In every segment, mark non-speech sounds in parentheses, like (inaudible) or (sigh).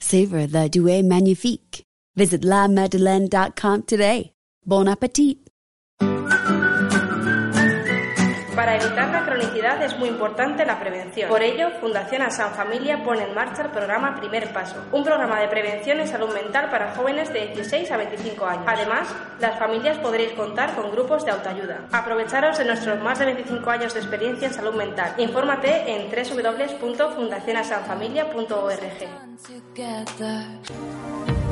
Savor the Douai Magnifique. Visit lamadeleine.com today. Bon appetit! Para evitar es muy importante la prevención. Por ello, Fundación Asan Familia pone en marcha el programa Primer Paso, un programa de prevención en salud mental para jóvenes de 16 a 25 años. Además, las familias podréis contar con grupos de autoayuda. Aprovecharos de nuestros más de 25 años de experiencia en salud mental. Infórmate en www.fundacionasanfamilia.org.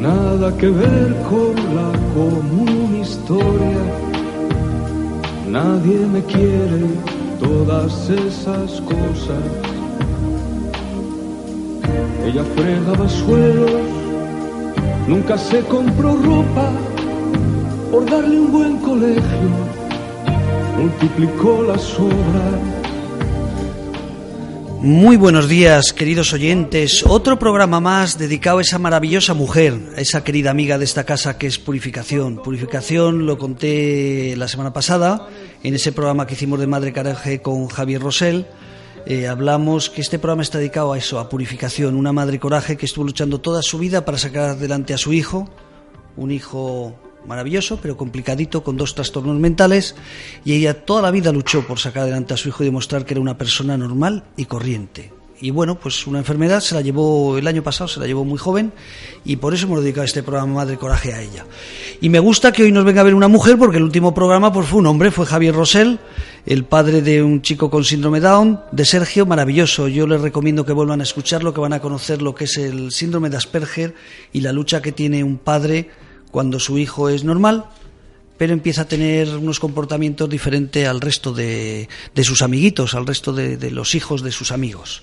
Nada que ver con la común historia. Nadie me quiere, todas esas cosas. Ella fregaba suelos, nunca se compró ropa por darle un buen colegio. Multiplicó las obras Muy buenos días, queridos oyentes. Otro programa más dedicado a esa maravillosa mujer, a esa querida amiga de esta casa que es Purificación. Purificación lo conté la semana pasada en ese programa que hicimos de Madre Caraje con Javier Rosell. Eh, hablamos que este programa está dedicado a eso, a purificación. Una madre coraje que estuvo luchando toda su vida para sacar adelante a su hijo, un hijo maravilloso, pero complicadito, con dos trastornos mentales, y ella toda la vida luchó por sacar adelante a su hijo y demostrar que era una persona normal y corriente. Y bueno, pues una enfermedad se la llevó el año pasado, se la llevó muy joven, y por eso hemos dedicado este programa Madre Coraje a ella. Y me gusta que hoy nos venga a ver una mujer, porque el último programa pues fue un hombre, fue Javier Rosell, el padre de un chico con síndrome Down, de Sergio, maravilloso. Yo les recomiendo que vuelvan a escucharlo, que van a conocer lo que es el síndrome de Asperger y la lucha que tiene un padre cuando su hijo es normal, pero empieza a tener unos comportamientos diferentes al resto de, de sus amiguitos, al resto de, de, los hijos de sus amigos.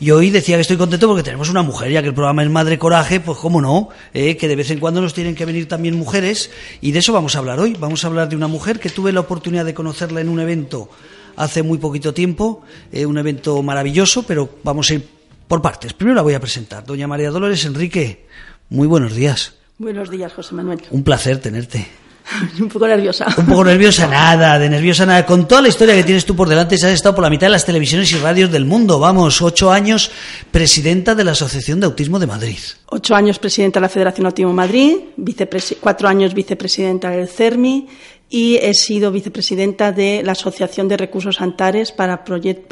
Y hoy decía que estoy contento porque tenemos una mujer, ya que el programa es Madre Coraje, pues cómo no, eh, que de vez en cuando nos tienen que venir también mujeres, y de eso vamos a hablar hoy. Vamos a hablar de una mujer que tuve la oportunidad de conocerla en un evento hace muy poquito tiempo, eh, un evento maravilloso, pero vamos a ir por partes. Primero la voy a presentar, doña María Dolores Enrique. Muy buenos días. Buenos días, José Manuel. Un placer tenerte. (laughs) Un poco nerviosa. Un poco nerviosa, nada, de nerviosa nada. Con toda la historia que tienes tú por delante, has estado por la mitad de las televisiones y radios del mundo. Vamos, ocho años presidenta de la Asociación de Autismo de Madrid. Ocho años presidenta de la Federación Autismo Madrid, cuatro años vicepresidenta del CERMI y he sido vicepresidenta de la Asociación de Recursos Antares para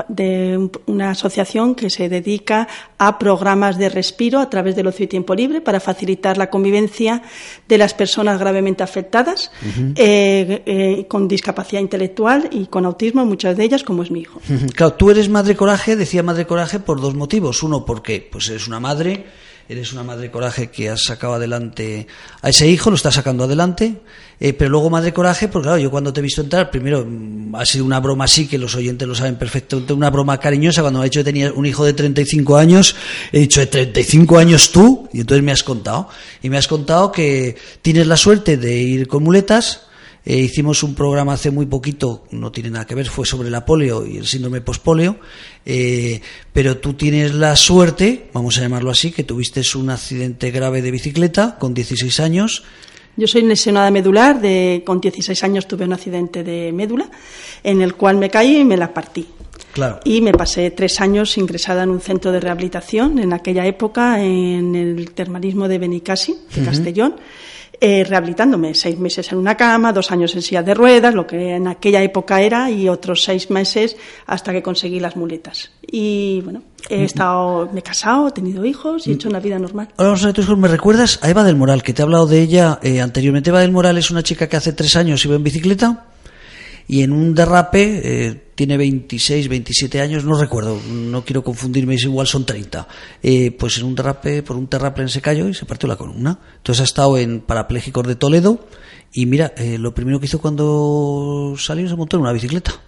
de una asociación que se dedica a programas de respiro a través del ocio y tiempo libre para facilitar la convivencia de las personas gravemente afectadas uh -huh. eh, eh, con discapacidad intelectual y con autismo, muchas de ellas, como es mi hijo. Uh -huh. Claro, tú eres madre coraje, decía madre coraje por dos motivos. Uno, porque pues eres una madre eres una madre coraje que has sacado adelante a ese hijo, lo estás sacando adelante, eh, pero luego madre coraje, porque claro, yo cuando te he visto entrar, primero mm, ha sido una broma así, que los oyentes lo saben perfectamente, una broma cariñosa, cuando me ha dicho que tenía un hijo de 35 años, he dicho, ¿de 35 años tú? Y entonces me has contado, y me has contado que tienes la suerte de ir con muletas, eh, hicimos un programa hace muy poquito, no tiene nada que ver, fue sobre la polio y el síndrome pospolio, eh, pero tú tienes la suerte, vamos a llamarlo así, que tuviste un accidente grave de bicicleta con 16 años. Yo soy lesionada medular, de, con 16 años tuve un accidente de médula en el cual me caí y me la partí. Claro. Y me pasé tres años ingresada en un centro de rehabilitación en aquella época en el termalismo de Benicasi, de uh -huh. Castellón eh, rehabilitándome. Seis meses en una cama, dos años en silla de ruedas, lo que en aquella época era, y otros seis meses hasta que conseguí las muletas. Y bueno, he estado, me he casado, he tenido hijos y he hecho una vida normal. Ahora vamos a ver hijos. ¿Me recuerdas a Eva del Moral, que te he hablado de ella eh, anteriormente? Eva del Moral es una chica que hace tres años iba en bicicleta y en un derrape, eh, tiene 26, 27 años, no recuerdo, no quiero confundirme, es igual son 30. Eh, pues en un derrape, por un terraplén se cayó y se partió la columna. Entonces ha estado en Parapléjicos de Toledo y mira, eh, lo primero que hizo cuando salió se montó en una bicicleta.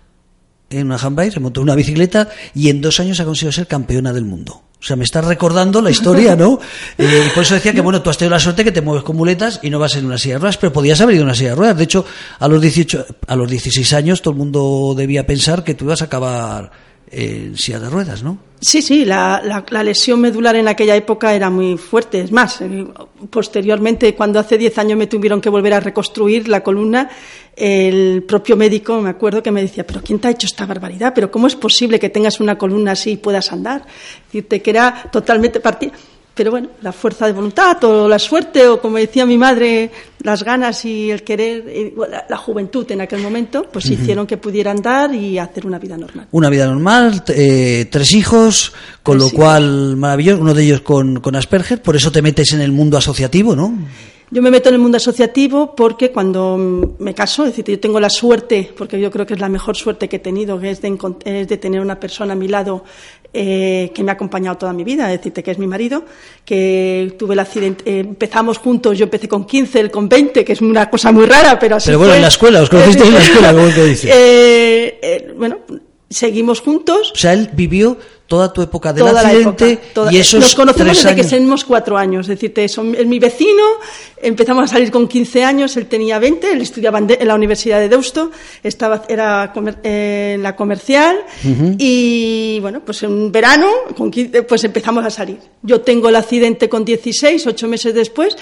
En una handbike, se montó en una bicicleta y en dos años ha conseguido ser campeona del mundo. O sea, me estás recordando la historia, ¿no? Eh, y por eso decía que, bueno, tú has tenido la suerte que te mueves con muletas y no vas en una silla de ruedas, pero podías haber ido en una silla de ruedas. De hecho, a los 18, a los 16 años todo el mundo debía pensar que tú ibas a acabar en silla de ruedas, ¿no? Sí, sí, la, la, la, lesión medular en aquella época era muy fuerte. Es más, eh, posteriormente, cuando hace 10 años me tuvieron que volver a reconstruir la columna, el propio médico, me acuerdo que me decía, pero ¿quién te ha hecho esta barbaridad? ¿Pero cómo es posible que tengas una columna así y puedas andar? Decirte que era totalmente partida pero bueno, la fuerza de voluntad o la suerte o como decía mi madre, las ganas y el querer, la, juventud en aquel momento, pues hicieron que pudieran dar y hacer una vida normal. Una vida normal, eh, tres hijos, con lo cual maravilloso, uno de ellos con, con Asperger, por eso te metes en el mundo asociativo, ¿no? Yo me meto en el mundo asociativo porque cuando me caso, es decir, yo tengo la suerte, porque yo creo que es la mejor suerte que he tenido, que es de, es de tener una persona a mi lado eh, que me ha acompañado toda mi vida, es decirte que es mi marido, que tuve el accidente, eh, empezamos juntos, yo empecé con 15, él con 20, que es una cosa muy rara, pero así Pero bueno, en la escuela, os conociste en la (laughs) escuela, ¿cómo que dice? Eh, eh, bueno, seguimos juntos. O sea, él vivió toda tu época del toda accidente época, toda, y esos Nos conocemos tres desde años. que tenemos cuatro años, es decir, es mi vecino, empezamos a salir con 15 años, él tenía 20, él estudiaba en la Universidad de Deusto, estaba, era comer, eh, en la comercial uh -huh. y bueno, pues en verano con 15, pues empezamos a salir. Yo tengo el accidente con 16, ocho meses después,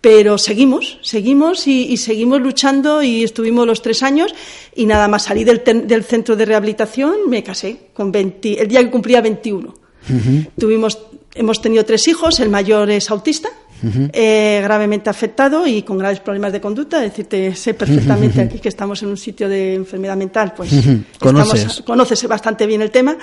pero seguimos, seguimos y, y, seguimos luchando y estuvimos los tres años y nada más salí del, del centro de rehabilitación me casé con 20, el día que cumplía 21. Uh -huh. Tuvimos, hemos tenido tres hijos, el mayor es autista, Uh -huh. eh, gravemente afectado y con graves problemas de conducta. Decirte, sé perfectamente uh -huh. aquí que estamos en un sitio de enfermedad mental, pues ¿Conoces? Estamos, conoces bastante bien el tema.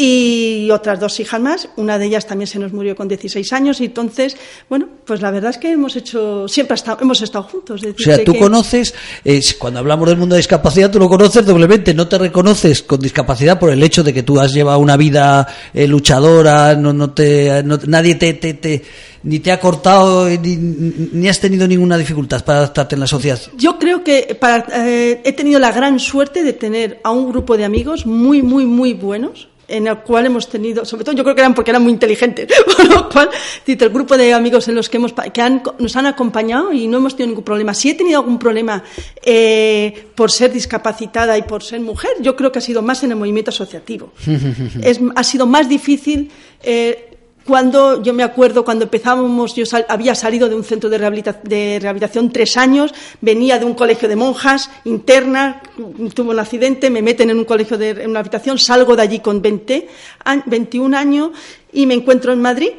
Y otras dos hijas más, una de ellas también se nos murió con 16 años, y entonces, bueno, pues la verdad es que hemos hecho, siempre estado, hemos estado juntos. o sea, tú que... conoces, eh, cuando hablamos del mundo de discapacidad, tú lo conoces doblemente, no te reconoces con discapacidad por el hecho de que tú has llevado una vida eh, luchadora, no, no te, no, nadie te, te, te, ni te ha cortado, ni, ni, has tenido ninguna dificultad para adaptarte en la sociedad. Yo creo que para, eh, he tenido la gran suerte de tener a un grupo de amigos muy, muy, muy buenos en el cual hemos tenido, sobre todo yo creo que eran porque eran muy inteligentes, (laughs) por lo cual, el grupo de amigos en los que, hemos, que han, nos han acompañado y no hemos tenido ningún problema. Si he tenido algún problema eh, por ser discapacitada y por ser mujer, yo creo que ha sido más en el movimiento asociativo. (laughs) es, ha sido más difícil. Eh, cuando yo me acuerdo cuando empezábamos, yo sal, había salido de un centro de, rehabilita, de, rehabilitación tres años, venía de un colegio de monjas interna, tuve un accidente, me meten en un colegio de en una habitación, salgo de allí con 20, 21 años y me encuentro en Madrid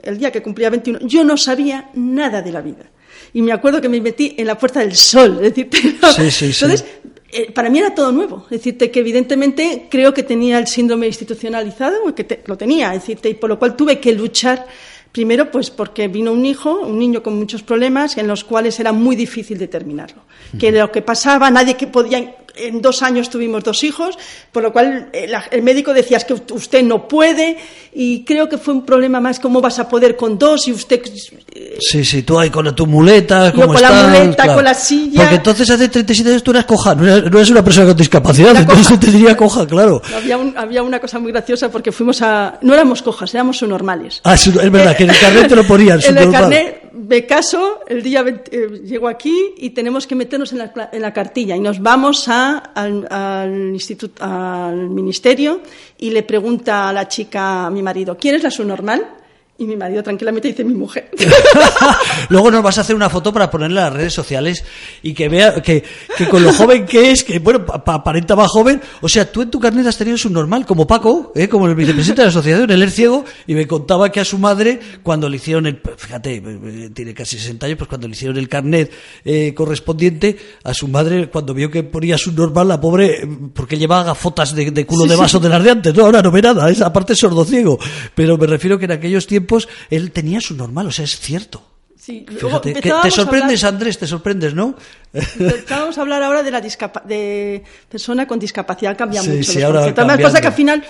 el día que cumplía 21. Yo no sabía nada de la vida. Y me acuerdo que me metí en la Puerta del Sol. Es decir, (laughs) sí, sí, sí. entonces, eh, para mí era todo nuevo. Decirte que evidentemente creo que tenía el síndrome institucionalizado, que te, lo tenía, decirte, y por lo cual tuve que luchar primero pues porque vino un hijo, un niño con muchos problemas en los cuales era muy difícil determinarlo. Que lo que pasaba, nadie que podía en dos años tuvimos dos hijos, por lo cual el, el, médico decía es que usted no puede y creo que fue un problema más cómo vas a poder con dos y usted... Eh, sí, sí, tú ahí con tu muleta, yo con la muleta, claro. con la silla... Porque entonces hace 37 años tú eras coja, no eres, no eres una persona con discapacidad, entonces coja. te diría coja, claro. Había, un, había, una cosa muy graciosa porque fuimos a... No éramos cojas, éramos subnormales. Ah, es verdad, que en el carnet te lo ponían, (laughs) En el carnet me caso, el día 20, eh, llego aquí y tenemos que meternos en la, en la cartilla y nos vamos al, instituto, al ministerio y le pregunta a la chica, a mi marido, ¿quién es la subnormal? Y mi marido tranquilamente dice mi mujer. (laughs) Luego nos vas a hacer una foto para ponerla en las redes sociales y que vea que, que con lo joven que es, que bueno, pa- aparenta más joven. O sea, tú en tu carnet has tenido un normal, como Paco, ¿eh? como el vicepresidente de la asociación, él es ciego, y me contaba que a su madre, cuando le hicieron el, fíjate, eh, tiene casi 60 años, pues cuando le hicieron el carnet eh, correspondiente, a su madre, cuando vio que ponía su normal, la pobre, eh, porque llevaba gafotas de, de culo de vaso de las de antes, no, ahora no ve nada, es aparte sordo ciego. Pero me refiero que en aquellos tiempos él tenía su normal, o sea, es cierto. Sí, Fíjate, que te sorprendes, hablar- Andrés, te sorprendes, ¿no? Empezábamos a hablar ahora de la discapa- de persona con discapacidad, cambia Sí, mucho. sí, ahora. Además, pasa que al final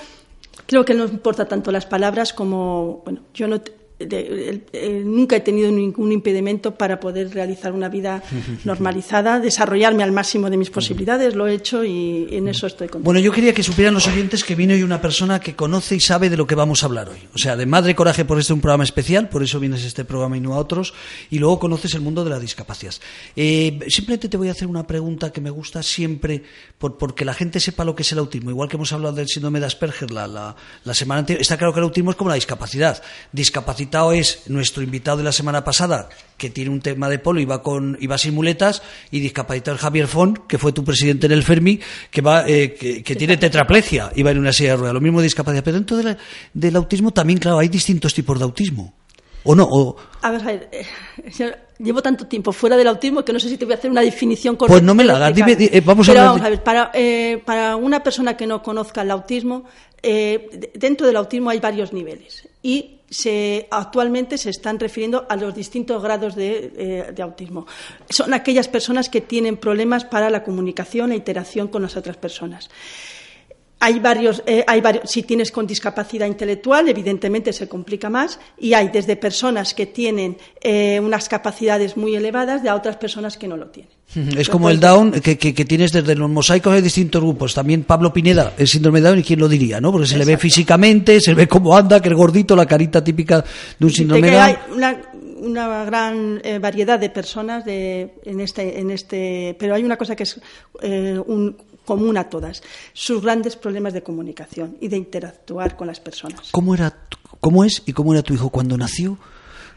creo que no importa tanto las palabras como, bueno, yo no de- eh, nunca he tenido ningún impedimento para poder realizar una vida (laughs) normalizada, desarrollarme al máximo de mis posibilidades, lo he hecho y en eso estoy contenta. Bueno, yo quería que supieran los oyentes que vino hoy una persona que conoce y sabe de lo que vamos a hablar hoy. O sea, de Madre Coraje por este un programa especial, por eso vienes a este programa y no a otros, y luego conoces el mundo de la discapacidad. Eh, simplemente te voy a hacer una pregunta que me gusta siempre, por, porque la gente sepa lo que es el autismo. Igual que hemos hablado del síndrome de Asperger la, la, la semana anterior, está claro que el autismo es como la discapacidad. Es nuestro invitado de la semana pasada, que tiene un tema de polo y va, con, y va sin muletas, y discapacitado Javier Font, que fue tu presidente en el Fermi, que, va, eh, que, que tiene tetraplegia y va en una silla de ruedas. Lo mismo de discapacidad. Pero dentro de la- del autismo también, claro, hay distintos tipos de autismo. ¿O no? O, A ver, a ver, eh, llevo tanto tiempo fuera del autismo que no sé si te voy a hacer una definición correcta. Pues no me la hagas, dime, di- eh, vamos a Pero hablar vamos de- a ver, para, eh, para una persona que no conozca el autismo, eh, de- dentro del autismo hay varios niveles y se, actualmente se están refiriendo a los distintos grados de, eh, de autismo. Son aquellas personas que tienen problemas para la comunicación e interacción con las otras personas. Hay varios, eh, hay varios, si tienes con discapacidad intelectual, evidentemente se complica más, y hay desde personas que tienen eh, unas capacidades muy elevadas de a otras personas que no lo tienen. Es como el Down, que, que, que tienes desde los mosaicos hay distintos grupos. También Pablo Pineda, el síndrome de Down, ¿y quién lo diría? ¿no? Porque se le ve físicamente, se ve cómo anda, que es gordito, la carita típica de un De síndrome de Down. hay una, una gran eh, variedad de personas de, en, este, en este, pero hay una cosa que es eh, un, común a todas, sus grandes problemas de comunicación y de interactuar con las personas. ¿Cómo, era, tu- ¿Cómo es y cómo era tu hijo cuando nació?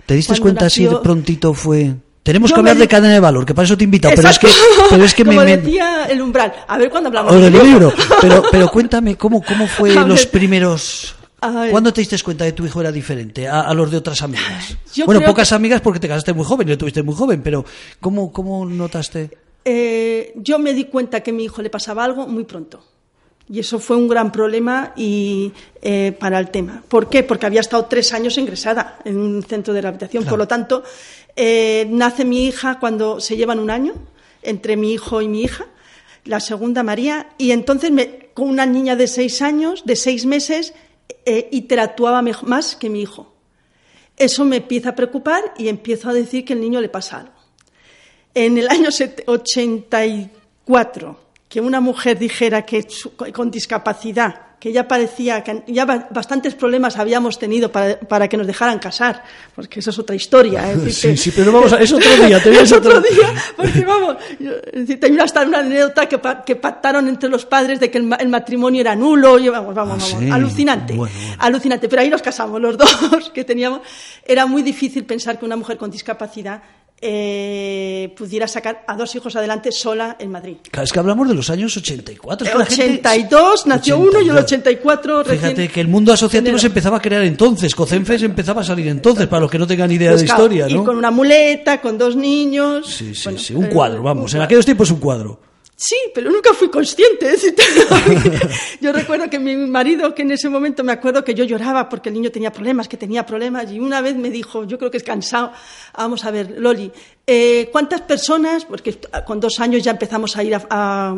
¿Te diste cuenta así de nació- prontito fue...? Tenemos Yo que hablar me de cadena de valor, que para eso te he invitado, pero es que, (laughs) pero es que (laughs) me... Como me- decía el umbral. A ver cuándo hablamos o del libro. (laughs) Pero, pero cuéntame, ¿cómo, cómo fue los primeros... ¿Cuándo te diste cuenta de que tu hijo era diferente a, a los de otras amigas? Yo bueno, pocas que- amigas porque te casaste muy joven y lo tuviste muy joven, pero ¿cómo, cómo notaste? Eh, yo me di cuenta que a mi hijo le pasaba algo muy pronto. Y eso fue un gran problema y, eh, para el tema. ¿Por qué? Porque había estado tres años ingresada en un centro de rehabilitación. Por lo tanto, eh, nace mi hija cuando se llevan un año entre mi hijo y mi hija, la segunda María, y entonces me- con una niña de seis años, de seis meses, eh, interactuaba más que mi hijo. Eso me empieza a preocupar y empiezo a decir que el niño le pasa algo. En el año set- 84, que una mujer dijera que con discapacidad, que ya parecía que ya ba- bastantes problemas habíamos tenido para, para que nos dejaran casar, porque eso es otra historia. que- Sí, sí, pero vamos a- es otro día, te (laughs) es otro día, porque vamos, tengo hasta una anécdota que, que pactaron entre los padres de que el, el matrimonio era nulo, y vamos, vamos, Ah, vamos, sí. alucinante, Bueno, bueno. alucinante, pero ahí nos casamos los (laughs) dos que teníamos, era muy difícil pensar que una mujer con discapacidad eh, pudiera sacar a dos hijos adelante sola en Madrid. Claro, es que hablamos de los años 84. es que El la gente- 82 nació uno y el 82. 84 recién Fíjate que el mundo asociativo se empezaba a crear entonces, Cocenfes empezaba a salir entonces, para los que no tengan idea Pues de claro, historia, ¿no? con una muleta, con dos niños. Sí, sí, Bueno, sí, un eh, cuadro, vamos, un en aquellos tiempos un cuadro. Sí, pero nunca fui consciente. (laughs) yo recuerdo que mi marido, que en ese momento me acuerdo que yo lloraba porque el niño tenía problemas, que tenía problemas, y una vez me dijo, yo creo que es cansado, vamos a ver, Loli, eh, ¿cuántas personas, porque con dos años ya empezamos a ir a,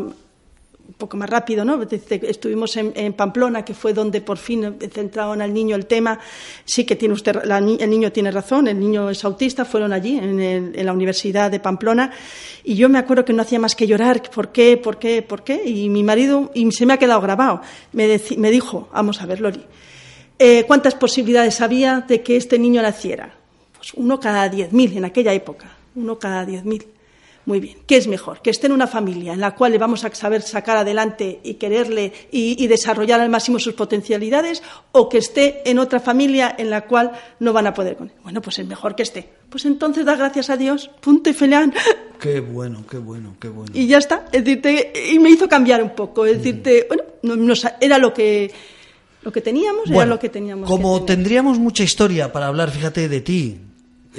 poco más rápido, ¿no? Estuvimos en, Pamplona, que fue donde por fin centraron al niño el tema. Sí que tiene usted, la el niño tiene razón, el niño es autista, fueron allí, en, el- en la Universidad de Pamplona, y yo me acuerdo que no hacía más que llorar, ¿por qué, por qué, por qué? Y mi marido, y se me ha quedado grabado, me, deci- me dijo, vamos a ver, Lori, eh, ¿cuántas posibilidades había de que este niño naciera? Pues uno cada diez mil en aquella época, uno cada diez mil. Muy bien. ¿Qué es mejor? ¿Que esté en una familia en la cual le vamos a saber sacar adelante y quererle y, desarrollar al máximo sus potencialidades? ¿O que esté en otra familia en la cual no van a poder con él? Bueno, pues es mejor que esté. Pues entonces da gracias a Dios. Punto y felián. (laughs) Qué bueno, qué bueno, qué bueno. Y ya está. Es decirte, y me hizo cambiar un poco. Es decirte, bueno, era lo que lo que teníamos era lo que teníamos. Como tendríamos mucha historia para hablar, fíjate, de ti,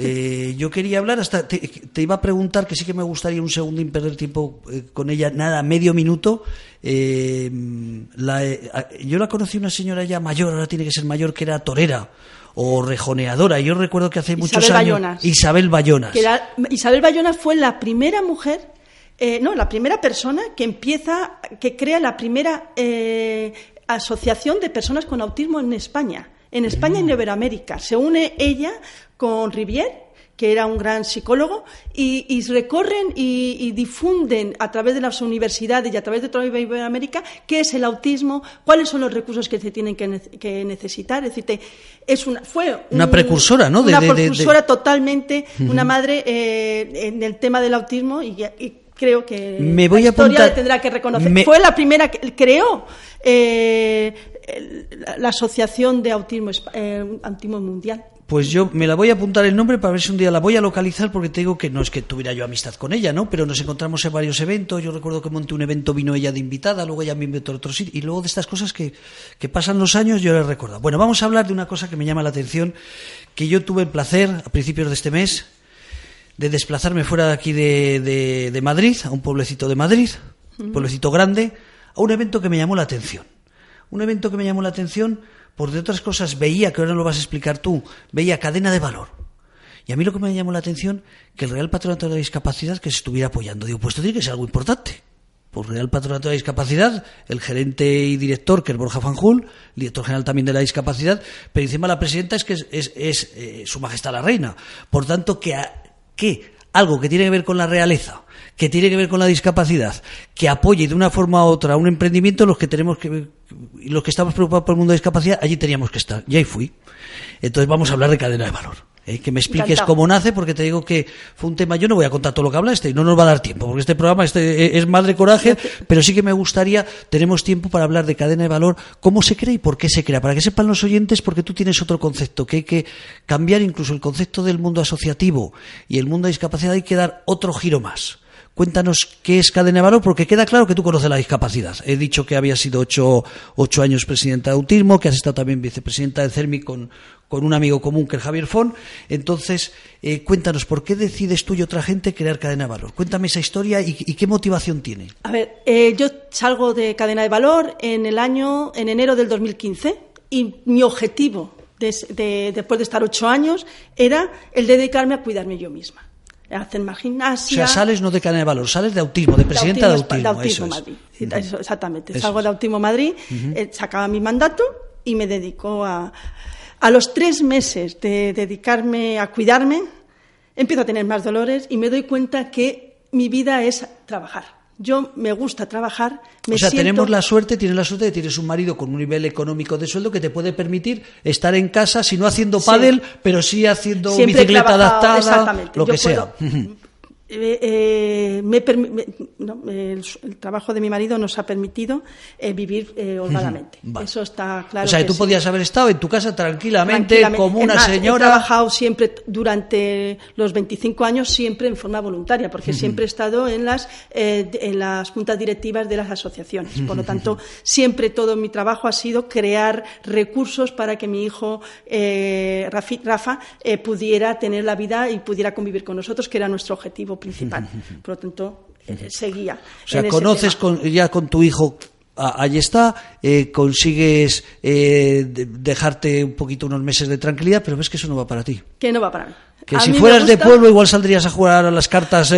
eh, yo quería hablar, hasta te, iba a preguntar, que sí que me gustaría un segundo y perder tiempo eh, con ella, nada, medio minuto. Eh, yo la conocí una señora ya mayor, ahora tiene que ser mayor, que era torera o rejoneadora. Yo recuerdo que hace muchos años. Isabel Bayonas. Isabel Bayonas fue la primera mujer, no, la primera persona que empieza, que crea la primera asociación de personas con autismo en España en España y en Iberoamérica. Se une ella con Rivière, que era un gran psicólogo, y, recorren y, difunden a través de las universidades y a través de toda Iberoamérica qué es el autismo, cuáles son los recursos que se tienen que, necesitar. Es decir, es una, fue una precursora, ¿no? una precursora totalmente, una madre eh, en el tema del autismo y, creo que me voy la historia tendrá que reconocer. Fue la primera que creó eh, la Asociación de Autismo, eh, Autismo Mundial. Pues yo me la voy a apuntar el nombre para ver si un día la voy a localizar, porque te digo que no es que tuviera yo amistad con ella, ¿no? Pero nos encontramos en varios eventos. Yo recuerdo que monté un evento, vino ella de invitada, luego ella me invitó a otro sitio. Y luego de estas cosas que, que pasan los años, yo le recuerdo. Bueno, vamos a hablar de una cosa que me llama la atención, que yo tuve el placer a principios de este mes de desplazarme fuera de aquí de, de, Madrid, a un pueblecito de Madrid, un pueblecito grande, a un evento que me llamó la atención. Un evento que me llamó la atención por de otras cosas veía, que ahora lo vas a explicar tú, veía cadena de valor. Y a mí lo que me llamó la atención, que el Real Patronato de la Discapacidad que se estuviera apoyando. Digo, pues esto tiene que ser algo importante. Por Real Patronato de la Discapacidad, el gerente y director, que es Borja Fanjul, director general también de la discapacidad, pero encima la presidenta es que es, eh, Su Majestad la Reina. Por tanto, que, que algo que tiene que ver con la realeza, que tiene que ver con la discapacidad, que apoye de una forma u otra un emprendimiento, los que tenemos que, los que estamos preocupados por el mundo de discapacidad, allí teníamos que estar. Y ahí fui. Entonces vamos a hablar de cadena de valor. ¿eh? Que me expliques cómo nace, porque te digo que fue un tema. Yo no voy a contar todo lo que hablaste y no nos va a dar tiempo, porque este programa este, e, es madre coraje, (laughs) pero sí que me gustaría, tenemos tiempo para hablar de cadena de valor, cómo se crea y por qué se crea, para que sepan los oyentes, porque tú tienes otro concepto, que hay que cambiar incluso el concepto del mundo asociativo y el mundo de discapacidad, hay que dar otro giro más. Cuéntanos qué es cadena de valor, porque queda claro que tú conoces la discapacidad. He dicho que había sido ocho, años presidenta de Autismo, que has estado también vicepresidenta de CERMI con, un amigo común que es Javier Fon. Entonces, eh, cuéntanos, ¿por qué decides tú y otra gente crear cadena de valor? Cuéntame esa historia y, qué motivación tiene. A ver, eh, yo salgo de cadena de valor en el año, en enero del 2015, y mi objetivo después de estar ocho años era el dedicarme a cuidarme yo misma hacen más gimnasia. O sea, sales no de cadena de valor, sales de autismo, de presidenta de Autismo. De Autismo, Madrid. exactamente. Salgo de Autismo Madrid, eh, sacaba mi mandato y me dedico a. A los tres meses de dedicarme a cuidarme, empiezo a tener más dolores y me doy cuenta que mi vida es trabajar yo me gusta trabajar. Me o sea, tenemos la suerte, tienes la suerte de que tienes un marido con un nivel económico de sueldo que te puede permitir estar en casa, si no haciendo pádel, pero sí haciendo bicicleta adaptada, lo que sea. (laughs) Eh, eh, me, el, trabajo de mi marido nos ha permitido eh, vivir holgadamente. Eso está claro. O sea, tú podías haber estado en tu casa tranquilamente, como una señora. He trabajado siempre durante los 25 años, siempre en forma voluntaria, porque siempre he estado en las, en las juntas directivas de las asociaciones. Por lo tanto, siempre todo mi trabajo ha sido crear recursos para que mi hijo Rafa pudiera tener la vida y pudiera convivir con nosotros, que era nuestro objetivo principal. (laughs) Por lo tanto, eh, seguía. O sea, conoces ya con tu hijo ahí está, eh, consigues eh, dejarte un poquito unos meses de tranquilidad, pero ves que eso no va para ti. Que no va para mí. Que si fueras de pueblo igual saldrías a jugar a las cartas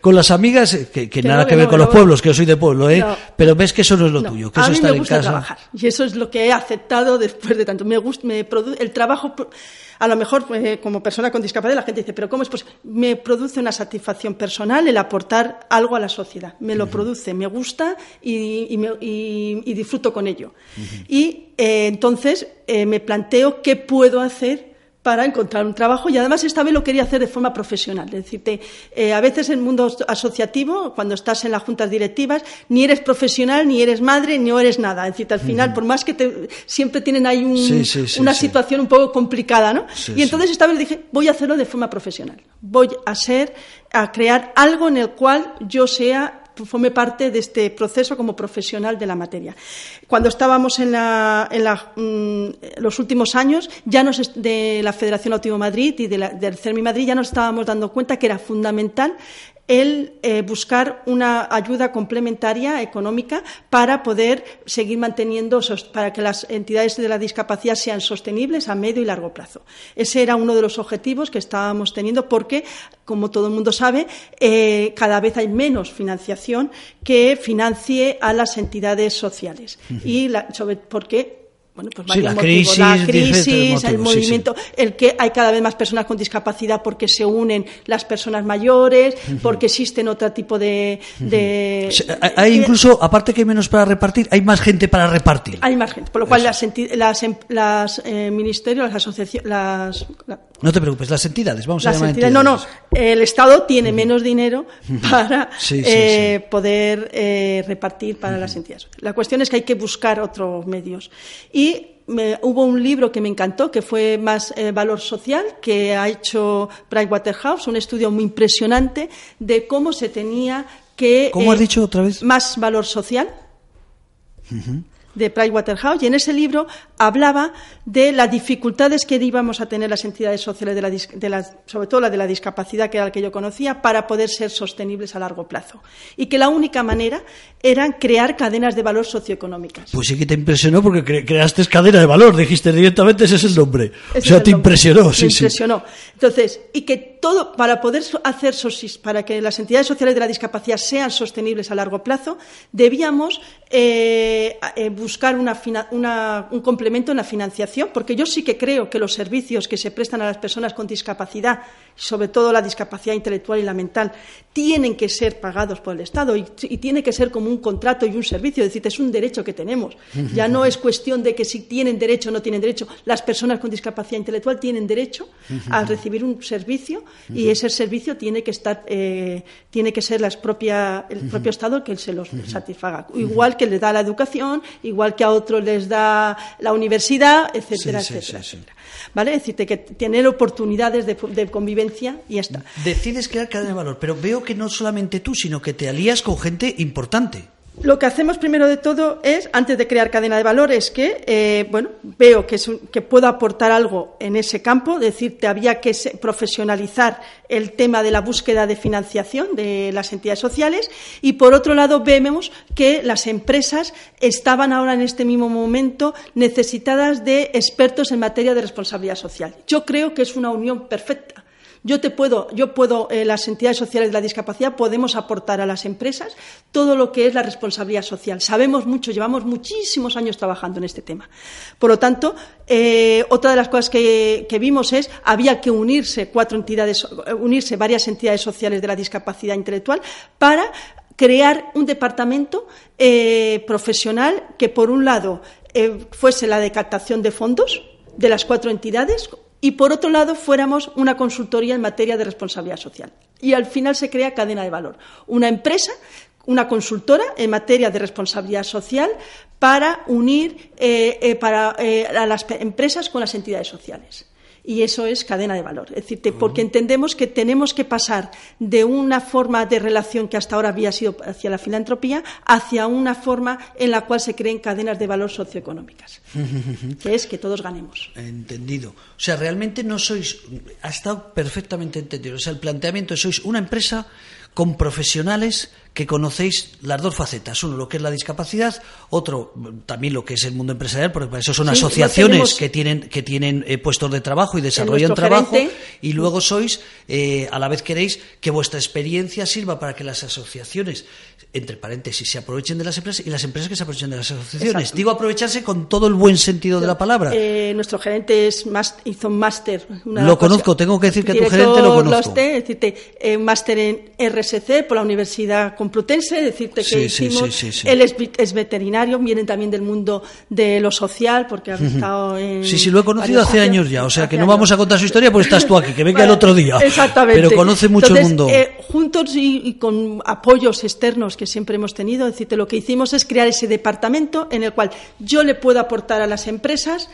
con las amigas, que, nada que, ver con los pueblos, que yo soy de pueblo, ¿eh? pero ves que eso no es lo tuyo, que a eso mí estar me gusta en casa. trabajar y eso es lo que he aceptado después de tanto. Me gusta, me el trabajo a lo mejor pues, como persona con discapacidad la gente dice, pero ¿cómo es posible? Me produce una satisfacción personal el aportar algo a la sociedad. Me lo produce, me gusta y, disfruto con ello. Y eh, entonces eh, me planteo qué puedo hacer para encontrar un trabajo y además esta vez lo quería hacer de forma profesional. Es decir, eh, a veces en el mundo asociativo, cuando estás en las juntas directivas, ni eres profesional, ni eres madre, ni eres nada. Es decir, al final, por más que te, siempre tienen ahí una situación un poco complicada, ¿no? y entonces esta vez dije, voy a hacerlo de forma profesional. Voy a ser, a crear algo en el cual yo sea forme parte de este proceso como profesional de la materia. Cuando estábamos en, mm, los últimos años, ya nos, de la Federación Autónoma Madrid y del CERMI Madrid, ya nos estábamos dando cuenta que era fundamental el eh, buscar una ayuda complementaria económica para poder seguir manteniendo, para que las entidades de la discapacidad sean sostenibles a medio y largo plazo. Ese era uno de los objetivos que estábamos teniendo porque, como todo el mundo sabe, eh, cada vez hay menos financiación que financie a las entidades sociales. Y sobre, porque bueno, pues la crisis, el movimiento, el que hay cada vez más personas con discapacidad porque se unen las personas mayores, porque existen otro tipo de... hay incluso, aparte que hay menos para repartir, hay más gente para repartir. Hay más gente, por lo cual las, las, em, las eh, ministerios, las asociaciones... Las, no te preocupes, las entidades, vamos a llamar entidades. No, no, el Estado tiene menos dinero para eh, poder eh, repartir para las entidades. La cuestión es que hay que buscar otros medios. Y hubo un libro que me encantó, que fue más eh, valor social, que ha hecho Waterhouse, un estudio muy impresionante de cómo se tenía que... ¿Cómo has eh, dicho otra vez? Más valor social de Pricewaterhouse y en ese libro hablaba de las dificultades que íbamos a tener las entidades sociales, de la, sobre todo la de la discapacidad, que era la que yo conocía, para poder ser sostenibles a largo plazo. Y que la única manera era crear cadenas de valor socioeconómicas. Pues sí que te impresionó porque creaste cadena de valor, dijiste directamente ese es el nombre. o sea, te impresionó, sí, sí. impresionó. Entonces, y que todo, para poder hacer, para que las entidades sociales de la discapacidad sean sostenibles a largo plazo, debíamos eh, eh, buscar un complemento en la financiación, porque yo sí que creo que los servicios que se prestan a las personas con discapacidad, sobre todo la discapacidad intelectual y la mental, tienen que ser pagados por el Estado y, tiene que ser como un contrato y un servicio, es decir, es un derecho que tenemos. Ya no es cuestión de que si tienen derecho o no tienen derecho. Las personas con discapacidad intelectual tienen derecho a recibir un servicio y ese servicio tiene que estar, eh, tiene que ser el propio Estado que se los satisfaga. Igual que le da la educación, igual que a otros les da la universidad, etcétera, etcétera, ¿Vale? Es decir, que tener oportunidades de, de, convivencia y ya está. Decides crear cadena de valor, pero veo que no solamente tú, sino que te alías con gente importante. Lo que hacemos primero de todo es, antes de crear cadena de valor, es que, eh, bueno, veo que, que puedo aportar algo en ese campo, decirte, había que profesionalizar el tema de la búsqueda de financiación de las entidades sociales y, por otro lado, vemos que las empresas estaban ahora en este mismo momento necesitadas de expertos en materia de responsabilidad social. Yo creo que es una unión perfecta yo te puedo, yo puedo, eh, las entidades sociales de la discapacidad podemos aportar a las empresas todo lo que es la responsabilidad social. Sabemos mucho, llevamos muchísimos años trabajando en este tema. Por lo tanto, eh, otra de las cosas que, vimos es había que unirse cuatro entidades, unirse varias entidades sociales de la discapacidad intelectual para crear un departamento eh, profesional que, por un lado, fuese la de captación de fondos de las cuatro entidades y por otro lado fuéramos una consultoría en materia de responsabilidad social. Y al final se crea cadena de valor. Una empresa, una consultora en materia de responsabilidad social para unir eh, eh, eh, a las empresas con las entidades sociales y eso es cadena de valor. Es decir, porque entendemos que tenemos que pasar de una forma de relación que hasta ahora había sido hacia la filantropía hacia una forma en la cual se creen cadenas de valor socioeconómicas, (laughs) que es que todos ganemos. Entendido. O sea, realmente no sois, ha estado perfectamente entendido. O sea, el planteamiento es sois una empresa con profesionales que conocéis las dos facetas. Uno, lo que es la discapacidad, otro, también lo que es el mundo empresarial, porque para eso son asociaciones que tienen, que tienen eh, puestos de trabajo y desarrollan trabajo, y luego sois, eh, a la vez queréis que vuestra experiencia sirva para que las asociaciones, entre paréntesis, se aprovechen de las empresas y las empresas que se aprovechen de las asociaciones. Digo aprovecharse con todo el buen sentido de la palabra. Eh, nuestro gerente es hizo un máster. Lo conozco, tengo que decir que tu gerente lo conozco. es máster en RSC por la Universidad complutense, decirte que Sí, hicimos. sí, sí. Él es, es veterinario, vienen también del mundo de lo social, porque ha estado en. Sí, sí, lo he conocido hace años ya, o sea que no vamos a años. contar su historia porque estás tú aquí, que venga el otro día. Exactamente. Pero conoce mucho Entonces, el mundo. eh, juntos y, y con apoyos externos que siempre hemos tenido, es decirte, lo que hicimos es crear ese departamento en el cual yo le puedo aportar a las empresas.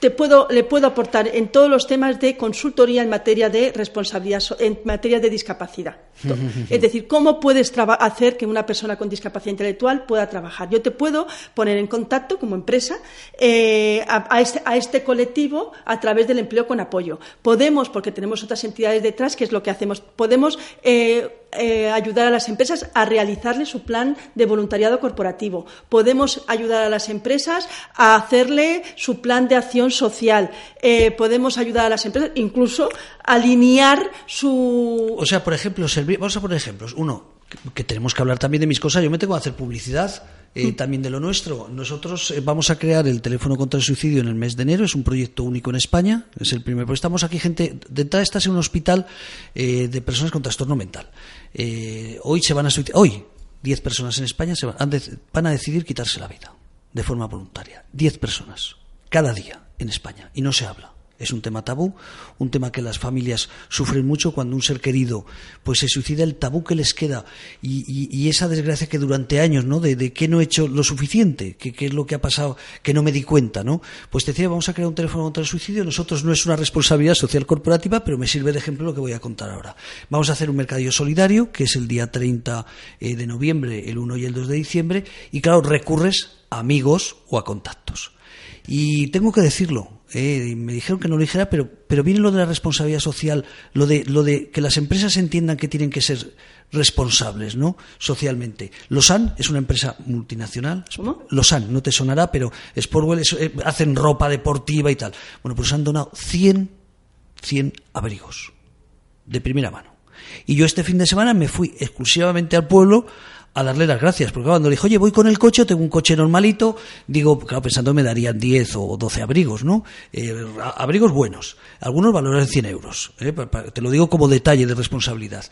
Te puedo, le puedo aportar en todos los temas de consultoría en materia de responsabilidad, en materia de discapacidad. (laughs) es decir, cómo puedes hacer que una persona con discapacidad intelectual pueda trabajar. Yo te puedo poner en contacto como empresa eh, a, a este, a este colectivo a través del empleo con apoyo. Podemos, porque tenemos otras entidades detrás, que es lo que hacemos, podemos eh, eh, ayudar a las empresas a realizarle su plan de voluntariado corporativo. Podemos ayudar a las empresas a hacerle su plan de acción social. Eh, podemos ayudar a las empresas incluso a alinear su. O sea, por ejemplo, servi- vamos a poner ejemplos. Uno, que, que tenemos que hablar también de mis cosas. Yo me tengo que hacer publicidad eh, también de lo nuestro. Nosotros eh, vamos a crear el teléfono contra el suicidio en el mes de enero. Es un proyecto único en España. Es el primer. Pues estamos aquí, gente. De entrada, estás en un hospital eh, de personas con trastorno mental. Eh, hoy se van a. Hoy, 10 personas en España se van, de- van a decidir quitarse la vida de forma voluntaria. 10 personas cada día en España. Y no se habla. Es un tema tabú, un tema que las familias sufren mucho cuando un ser querido pues se suicida, el tabú que les queda y, esa desgracia que durante años, ¿no? De, de que no he hecho lo suficiente, que, es lo que ha pasado, que no me di cuenta, ¿no? Pues decía, vamos a crear un teléfono contra el suicidio. Nosotros no es una responsabilidad social corporativa, pero me sirve de ejemplo lo que voy a contar ahora. Vamos a hacer un mercadillo solidario, que es el día 30 eh, de noviembre, el 1 y el 2 de diciembre, y claro, recurres a amigos o a contactos. Y tengo que decirlo, eh, me dijeron que no lo dijera, pero, pero viene lo de la responsabilidad social, lo de, lo de que las empresas entiendan que tienen que ser responsables, ¿no? Socialmente. Losan es una empresa multinacional. ¿Cómo? Losan, no te sonará, pero Sportwell es- eh, hacen ropa deportiva y tal. Bueno, pues han donado 100, 100 abrigos de primera mano. Y yo este fin de semana me fui exclusivamente al pueblo a darle las gracias, porque cuando le dije, oye, voy con el coche, tengo un coche normalito, digo, claro, pensando me darían 10 o 12 abrigos, ¿no? Eh, abrigos buenos, algunos valoran 100 euros, ¿eh? Te lo digo como detalle de responsabilidad.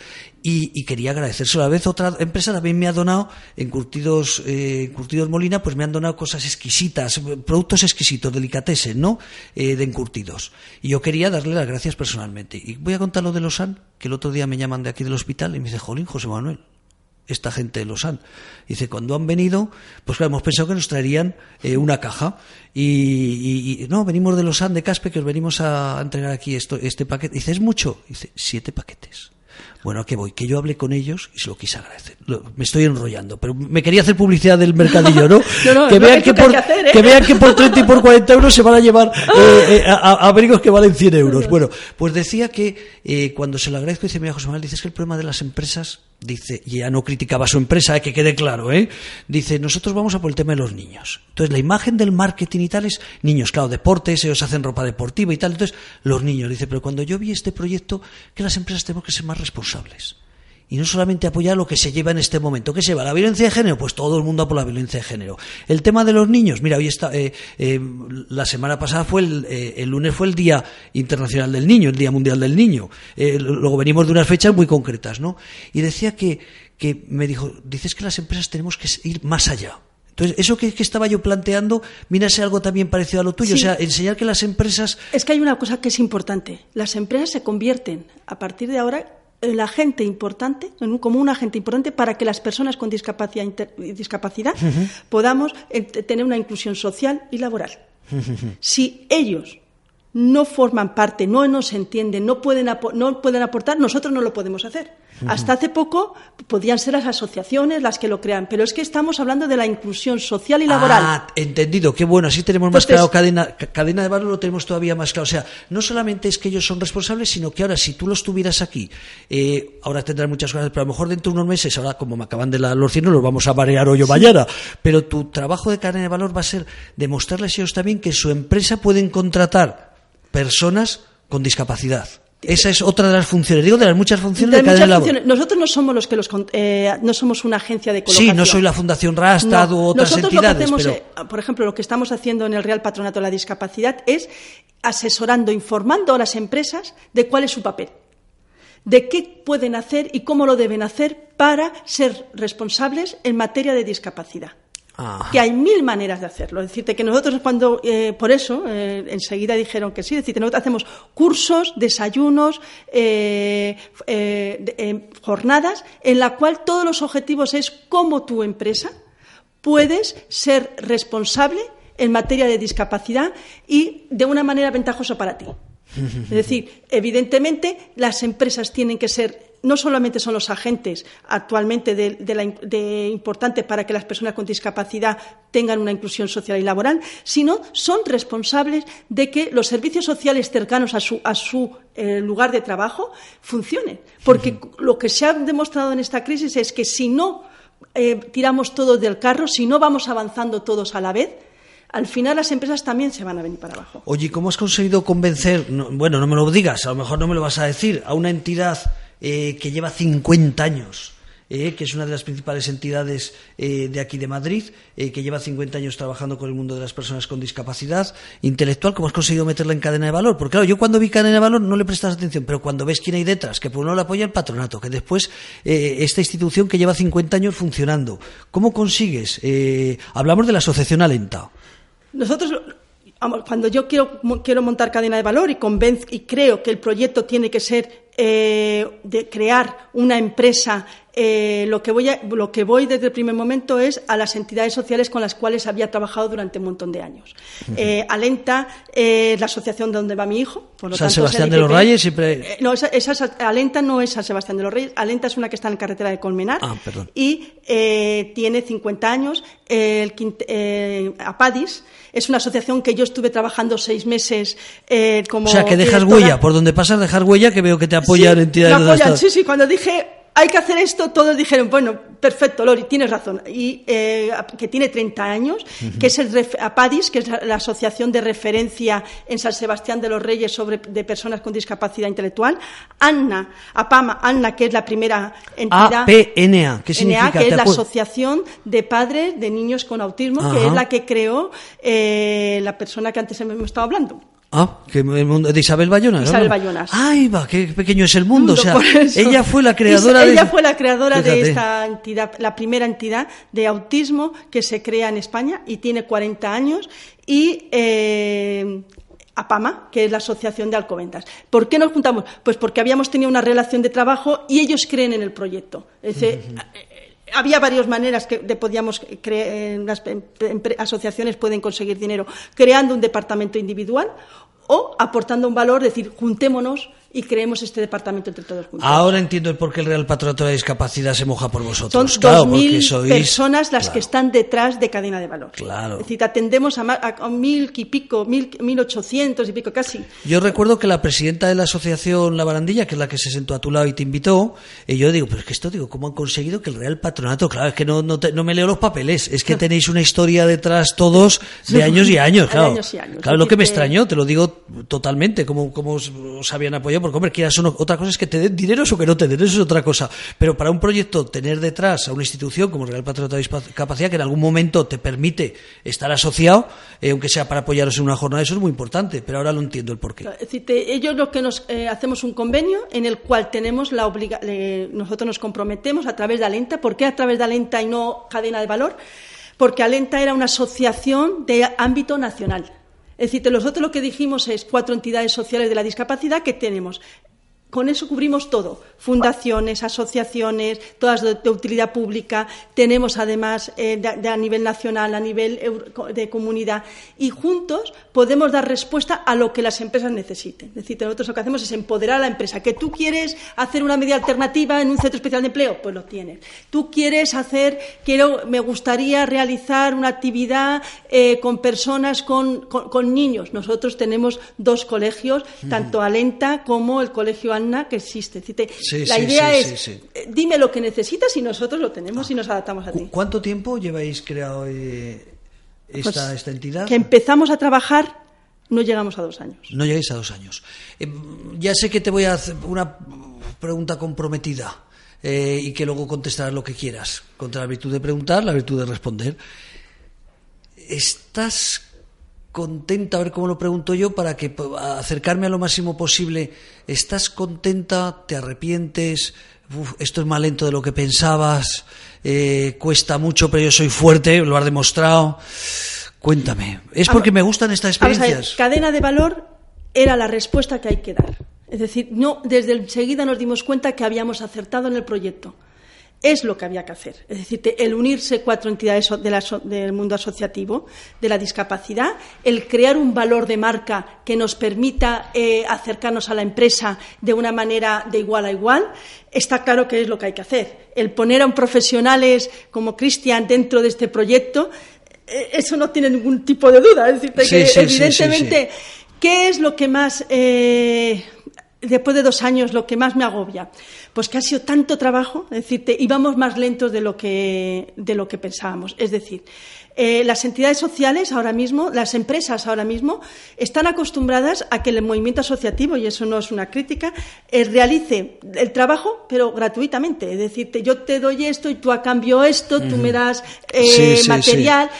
Y, quería agradecérselo. A la vez otra empresa también me ha donado, en Curtidos, eh, Curtidos Molina, pues me han donado cosas exquisitas, productos exquisitos, delicatessen, ¿no? Eh, de encurtidos. Y yo quería darle las gracias personalmente. Y voy a contar lo de Losan, que el otro día me llaman de aquí del hospital y me dice, Jolín, José Manuel, esta gente de Losan. Dice, cuando han venido, pues claro, hemos pensado que nos traerían eh, una caja. Y, y- y, no, venimos de Losan, de Caspe, que os venimos a entregar aquí esto, este paquete. Dice, ¿es mucho? Dice, siete paquetes. Bueno, ¿a qué voy? Que yo hablé con ellos y se lo quise agradecer. Lo- me estoy enrollando, pero me quería hacer publicidad del mercadillo, ¿no? (laughs) No, no, que, vean que que, por, que hacer, ¿eh? que vean que por 30 y por 40 euros se van a llevar (laughs) eh, eh, a- a- abrigos que valen 100 euros. Bueno, pues decía que eh, cuando se lo agradezco, dice, mira, José Manuel, dices que el problema de las empresas, dice, y ya no criticaba a su empresa, eh, que quede claro, ¿eh? Dice, nosotros vamos a por el tema de los niños. Entonces, la imagen del marketing y tal es niños, claro, deportes, ellos hacen ropa deportiva y tal. Entonces, los niños, dice, pero cuando yo vi este proyecto, que las empresas tenemos que ser más responsables. Y no solamente apoyar lo que se lleva en este momento. ¿Qué se lleva? ¿La violencia de género? Pues todo el mundo a por la violencia de género. El tema de los niños, mira, hoy está, eh, eh, la semana pasada fue el, eh, el lunes fue el Día Internacional del Niño, el Día Mundial del Niño. Luego venimos de unas fechas muy concretas, ¿no? Y decía que, que me dijo, dices que las empresas tenemos que ir más allá. Entonces, eso que, que estaba yo planteando, ser algo también parecido a lo tuyo. Sí. O sea, enseñar que las empresas Es que hay una cosa que es importante. Las empresas se convierten, a partir de ahora, el agente importante, como un agente importante para que las personas con discapacidad, inter- discapacidad podamos eh, tener una inclusión social y laboral. si ellos no forman parte, no nos entienden, no pueden, no pueden aportar, nosotros no lo podemos hacer. Hasta hace poco podían ser las asociaciones las que lo crean, pero es que estamos hablando de la inclusión social y laboral. Ah, entendido, qué bueno, así tenemos más claro cadena, ca- cadena de valor, lo tenemos todavía más claro. O sea, no solamente es que ellos son responsables, sino que ahora si tú los tuvieras aquí, eh, ahora tendrán muchas cosas, pero a lo mejor dentro de unos meses, ahora como me acaban de la, los cielos, los vamos a marear hoy o mañana. Pero tu trabajo de cadena de valor va a ser demostrarles a ellos también que su empresa pueden contratar personas con discapacidad. Esa es otra de las funciones, digo de las muchas funciones de, De muchas funciones. Nosotros no somos los que los eh, no somos una agencia de Sí, colocación. no soy la Fundación Rastad No. u otras Nosotros entidades, lo que hacemos, pero eh, por ejemplo, lo que estamos haciendo en el Real Patronato de la Discapacidad es asesorando, informando a las empresas de cuál es su papel. de qué pueden hacer y cómo lo deben hacer para ser responsables en materia de discapacidad. Que hay mil maneras de hacerlo. Es decir, que nosotros cuando, eh, por eso, eh, enseguida dijeron que sí, es decir, nosotros hacemos cursos, desayunos, eh, jornadas, en la cual todos los objetivos es cómo tu empresa puedes ser responsable en materia de discapacidad y de una manera ventajosa para ti. (laughs) Es decir, evidentemente las empresas tienen que ser no solamente son los agentes actualmente de, importante para que las personas con discapacidad tengan una inclusión social y laboral, sino son responsables de que los servicios sociales cercanos a su, eh, lugar de trabajo funcionen. Porque lo que se ha demostrado en esta crisis es que si no eh, tiramos todos del carro, si no vamos avanzando todos a la vez, al final las empresas también se van a venir para abajo. Oye, ¿cómo has conseguido convencer, bueno, no me lo digas, a lo mejor no me lo vas a decir, a una entidad eh, que lleva 50 años? Eh, que es una de las principales entidades eh, de aquí de Madrid, que lleva 50 años trabajando con el mundo de las personas con discapacidad intelectual. ¿Cómo has conseguido meterla en cadena de valor? Porque claro, yo cuando vi cadena de valor no le prestas atención, pero cuando ves quién hay detrás, que por uno le apoya el patronato, que después esta institución que lleva 50 años funcionando, ¿cómo consigues? hablamos de la asociación Alenta. Nosotros, cuando yo quiero, quiero montar cadena de valor y, convenzo, y creo que el proyecto tiene que ser eh, de crear una empresa, eh, lo, que voy lo que voy desde el primer momento es a las entidades sociales con las cuales había trabajado durante un montón de años. Eh, Alenta es la asociación donde va mi hijo. Por San Sebastián de los Reyes siempre. no, esa, Alenta no es San Sebastián de los Reyes. Alenta es una que está en carretera de Colmenar. Ah, perdón. Y tiene 50 años. El, Apadis es una asociación que yo estuve trabajando seis meses eh, como. O sea, que dejas huella, por donde pasas, dejar huella, que veo que te apoyan sí, entidades. Me sí, sí, cuando dije hay que hacer esto, todos dijeron, bueno, perfecto, Lori, tienes razón. Y eh, que tiene 30 años, que es el APADIS, que es la, Asociación de Referencia en San Sebastián de los Reyes sobre, de Personas con Discapacidad Intelectual. Anna, APAMA, Anna, que es la primera entidad. APNA, ¿qué significa? que es la Asociación de Padres de Niños con Autismo, que es la que creó eh, la persona que antes hemos estado hablando. Ah, que el mundo de Isabel Bayonas. Isabel Bayonas. Ay, va, qué pequeño es el mundo. o sea, ella fue la creadora de. Ella fue la creadora de esta entidad, la primera entidad de autismo que se crea en España y tiene 40 años. Y eh, APAMA, que es la Asociación de Alcobendas. ¿Por qué nos juntamos? Pues porque habíamos tenido una relación de trabajo y ellos creen en el proyecto. Es decir, había varias maneras que podíamos creer, las asociaciones pueden conseguir dinero creando un departamento individual o aportando un valor, decir, juntémonos y creemos este departamento entre todos juntos. Ahora entiendo el por qué el Real Patronato de Discapacidad se moja por vosotros. Son dos mil personas las que están detrás de cadena de valor. Claro. Es decir, atendemos a, mil y pico, mil, mil ochocientos y pico casi. Yo recuerdo que la presidenta de la asociación La Barandilla, que es la que se sentó a tu lado y te invitó, y yo digo, pero es que esto, digo, ¿cómo han conseguido que el Real Patronato, claro, es que no, no, me leo los papeles, es que tenéis una historia detrás todos de años y años, (laughs) claro. Años y años. Claro, lo que me extrañó, te lo digo totalmente, cómo, cómo os habían apoyado porque, hombre, quieras otra cosa es que te den dinero o que no te den, eso es otra cosa. Pero para un proyecto, tener detrás a una institución como el Real Patronato de Discapacidad, que en algún momento te permite estar asociado, eh, aunque sea para apoyaros en una jornada, eso es muy importante, pero ahora lo entiendo el porqué. Es decir, ellos lo que nos eh, hacemos un convenio en el cual tenemos la obliga nosotros nos comprometemos a través de Alenta. ¿Por qué a través de Alenta y no cadena de valor? Porque Alenta era una asociación de ámbito nacional. Es decir, nosotros lo que dijimos es cuatro entidades sociales de la discapacidad que tenemos con eso cubrimos todo, fundaciones, asociaciones, todas de, utilidad pública. Tenemos además eh, de, a nivel nacional, a nivel de comunidad y juntos podemos dar respuesta a lo que las empresas necesiten. Es decir, nosotros lo que hacemos es empoderar a la empresa. Que tú quieres hacer una medida alternativa en un centro especial de empleo, pues lo tienes. Tú quieres hacer, quiero, me gustaría realizar una actividad eh, con personas con, niños. Nosotros tenemos dos colegios, tanto Alenta como el colegio que existe. la idea es, eh, dime lo que necesitas y nosotros lo tenemos y nos adaptamos a ti. ¿Cuánto tiempo lleváis creado eh, esta, pues, entidad? Que empezamos a trabajar no llegamos a dos años. No llegáis a dos años. Eh, ya sé que te voy a hacer una pregunta comprometida y que luego contestarás lo que quieras. Contra la virtud de preguntar, la virtud de responder. ¿Estás contenta, a ver cómo lo pregunto yo, para que acercarme a lo máximo posible. ¿Estás contenta? ¿Te arrepientes? esto es más lento de lo que pensabas. Eh, cuesta mucho, pero yo soy fuerte, lo has demostrado. Cuéntame. Es porque me gustan estas experiencias. cadena de valor era la respuesta que hay que dar. Es decir, no, desde enseguida nos dimos cuenta que habíamos acertado en el proyecto es lo que había que hacer. Es decir, el unirse cuatro entidades del mundo asociativo de la discapacidad, el crear un valor de marca que nos permita eh, acercarnos a la empresa de una manera de igual a igual, está claro que es lo que hay que hacer. El poner a un profesionales como Cristian dentro de este proyecto, eh, eso no tiene ningún tipo de duda. Es decir, que evidentemente, ¿qué es lo que más... Eh, después de dos años, lo que más me agobia, pues que ha sido tanto trabajo, es decir, íbamos más lentos de lo que, de lo que pensábamos. Es decir, eh, las entidades sociales ahora mismo, las empresas ahora mismo, están acostumbradas a que el movimiento asociativo, y eso no es una crítica, eh, realice el trabajo, pero gratuitamente. Es decir, yo te doy esto y tú a cambio esto, tú me das eh, material.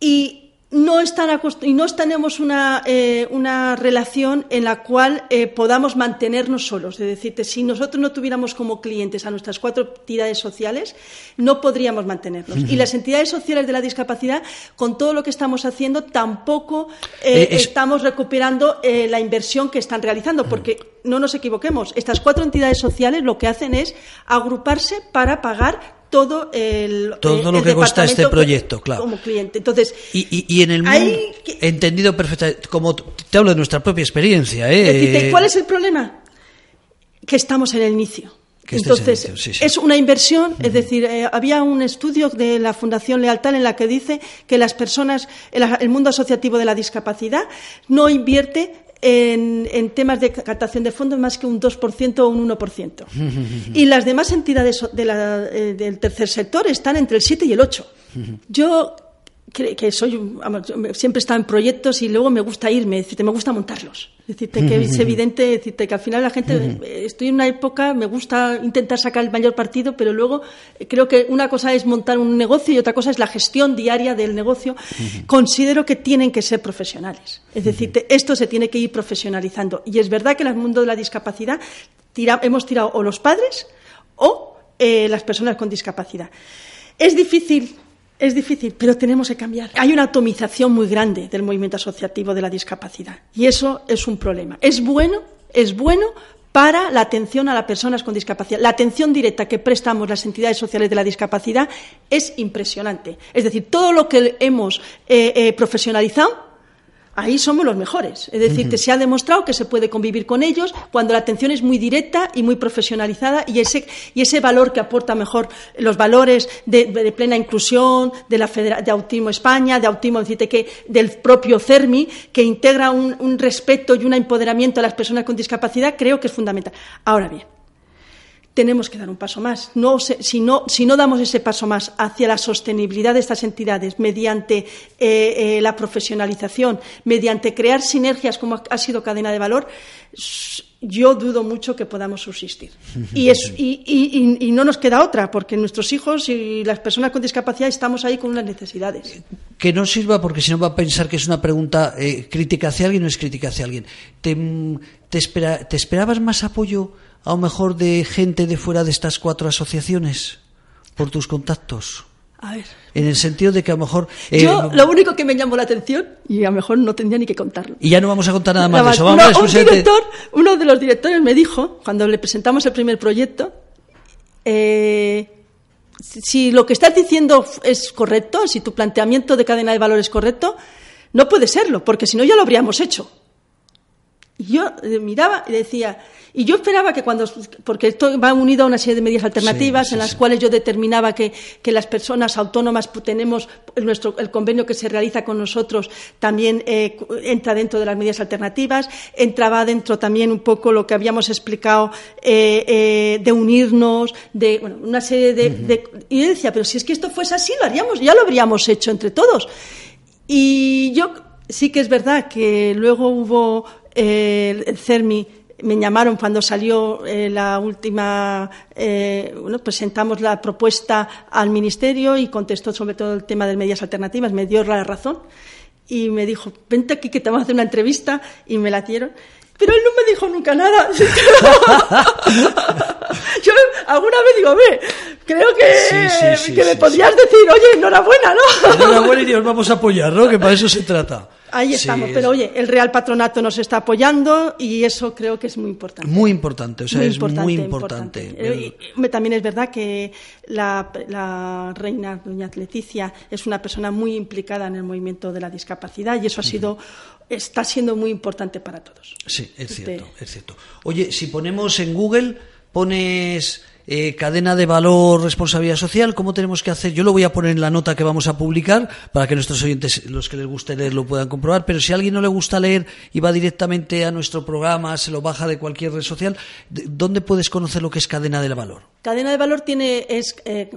Y no, están y no tenemos una, eh, una, relación en la cual eh, podamos mantenernos solos. Es decir, si nosotros no tuviéramos como clientes a nuestras cuatro entidades sociales, no podríamos mantenernos. Y las entidades sociales de la discapacidad, con todo lo que estamos haciendo, tampoco eh, estamos recuperando la inversión que están realizando, porque no nos equivoquemos, estas cuatro entidades sociales lo que hacen es agruparse para pagar todo el todo lo que cuesta este proyecto, claro. Como cliente. Entonces, y, en el mundo, entendido perfectamente, como te hablo de nuestra propia experiencia, ¿eh? ¿Cuál es el problema? Que estamos en el inicio. Entonces, es una inversión, es decir, eh, había un estudio de la Fundación Lealtad en la que dice que las personas, el mundo asociativo de la discapacidad, no invierte en, temas de captación de fondos más que un 2% o un 1%. (laughs) y las demás entidades eh, del tercer sector están entre el 7 y el 8%. (laughs) Yo que, soy siempre he estado en proyectos y luego me gusta irme, decirte, me gusta montarlos. Decirte que es (laughs) evidente, decirte que al final la gente, estoy en una época, me gusta intentar sacar el mayor partido, pero luego eh, creo que una cosa es montar un negocio y otra cosa es la gestión diaria del negocio. Considero que tienen que ser profesionales. Es decir, esto se tiene que ir profesionalizando. Y es verdad que en el mundo de la discapacidad hemos tirado o los padres o eh, las personas con discapacidad. Es difícil es difícil, pero tenemos que cambiar. Hay una atomización muy grande del movimiento asociativo de la discapacidad y eso es un problema. Es bueno, es bueno para la atención a las personas con discapacidad. La atención directa que prestamos las entidades sociales de la discapacidad es impresionante. Es decir, todo lo que hemos eh, eh, profesionalizado ahí somos los mejores. Es decir, que se ha demostrado que se puede convivir con ellos cuando la atención es muy directa y muy profesionalizada y ese, y ese valor que aporta mejor los valores de, plena inclusión, de, la de Autismo España, de Autismo, que, del propio CERMI, que integra un, un respeto y un empoderamiento a las personas con discapacidad, creo que es fundamental. Ahora bien, tenemos que dar un paso más. No, si, no, si, no, damos ese paso más hacia la sostenibilidad de estas entidades mediante eh, eh, la profesionalización, mediante crear sinergias como ha sido cadena de valor, yo dudo mucho que podamos subsistir. (laughs) Y, y, y, no nos queda otra, porque nuestros hijos y las personas con discapacidad estamos ahí con unas necesidades. Que no sirva porque si no va a pensar que es una pregunta eh, crítica hacia alguien o es crítica hacia alguien. ¿Te, te, espera, ¿Te esperabas más apoyo? A lo mejor de gente de fuera de estas cuatro asociaciones por tus contactos? A ver. En el sentido de que a lo mejor... Eh, Yo lo único que me llamó la atención, y a lo mejor no tendría ni que contarlo. Y ya no vamos a contar nada más de eso. Vamos un director, uno de los directores me dijo, cuando le presentamos el primer proyecto, eh, si lo que estás diciendo es correcto, si tu planteamiento de cadena de valor es correcto, no puede serlo, porque si no ya lo habríamos hecho. Y yo eh, miraba y decía, y yo esperaba que cuando, porque esto va unido a una serie de medidas alternativas en las cuales yo determinaba que, las personas autónomas tenemos nuestro, el convenio que se realiza con nosotros también eh, entra dentro de las medidas alternativas, entraba dentro también un poco lo que habíamos explicado eh, de unirnos, de bueno, una serie de, de, Y yo decía, pero si es que esto fuese así, lo haríamos, ya lo habríamos hecho entre todos. Y yo sí que es verdad que luego hubo el CERMI me llamaron cuando salió eh, la última, eh, bueno, presentamos la propuesta al Ministerio y contestó sobre todo el tema de medidas alternativas, me dio la razón. y me dijo, vente aquí que te vamos a hacer una entrevista y me la dieron. Pero él no me dijo nunca nada. (laughs) Yo alguna vez digo, ve, creo que, Sí, sí, sí, que me sí, podías decir, oye, enhorabuena, ¿no? Enhorabuena y os vamos a apoyar, ¿no? Que para eso se trata. Ahí estamos. es Pero oye, el Real Patronato nos está apoyando y eso creo que es muy importante. Muy importante, o sea, Muy es muy importante. Eh, también es verdad que la, la reina doña Leticia es una persona muy implicada en el movimiento de la discapacidad y eso ha sido está siendo muy importante para todos. Sí, es cierto, es cierto. Oye, si ponemos en Google, pones eh, cadena de valor, responsabilidad social, ¿cómo tenemos que hacer? Yo lo voy a poner en la nota que vamos a publicar para que nuestros oyentes, los que les guste leer, lo puedan comprobar. Pero si a alguien no le gusta leer y va directamente a nuestro programa, se lo baja de cualquier red social, ¿de- ¿dónde puedes conocer lo que es cadena de valor? Cadena de valor tiene es eh,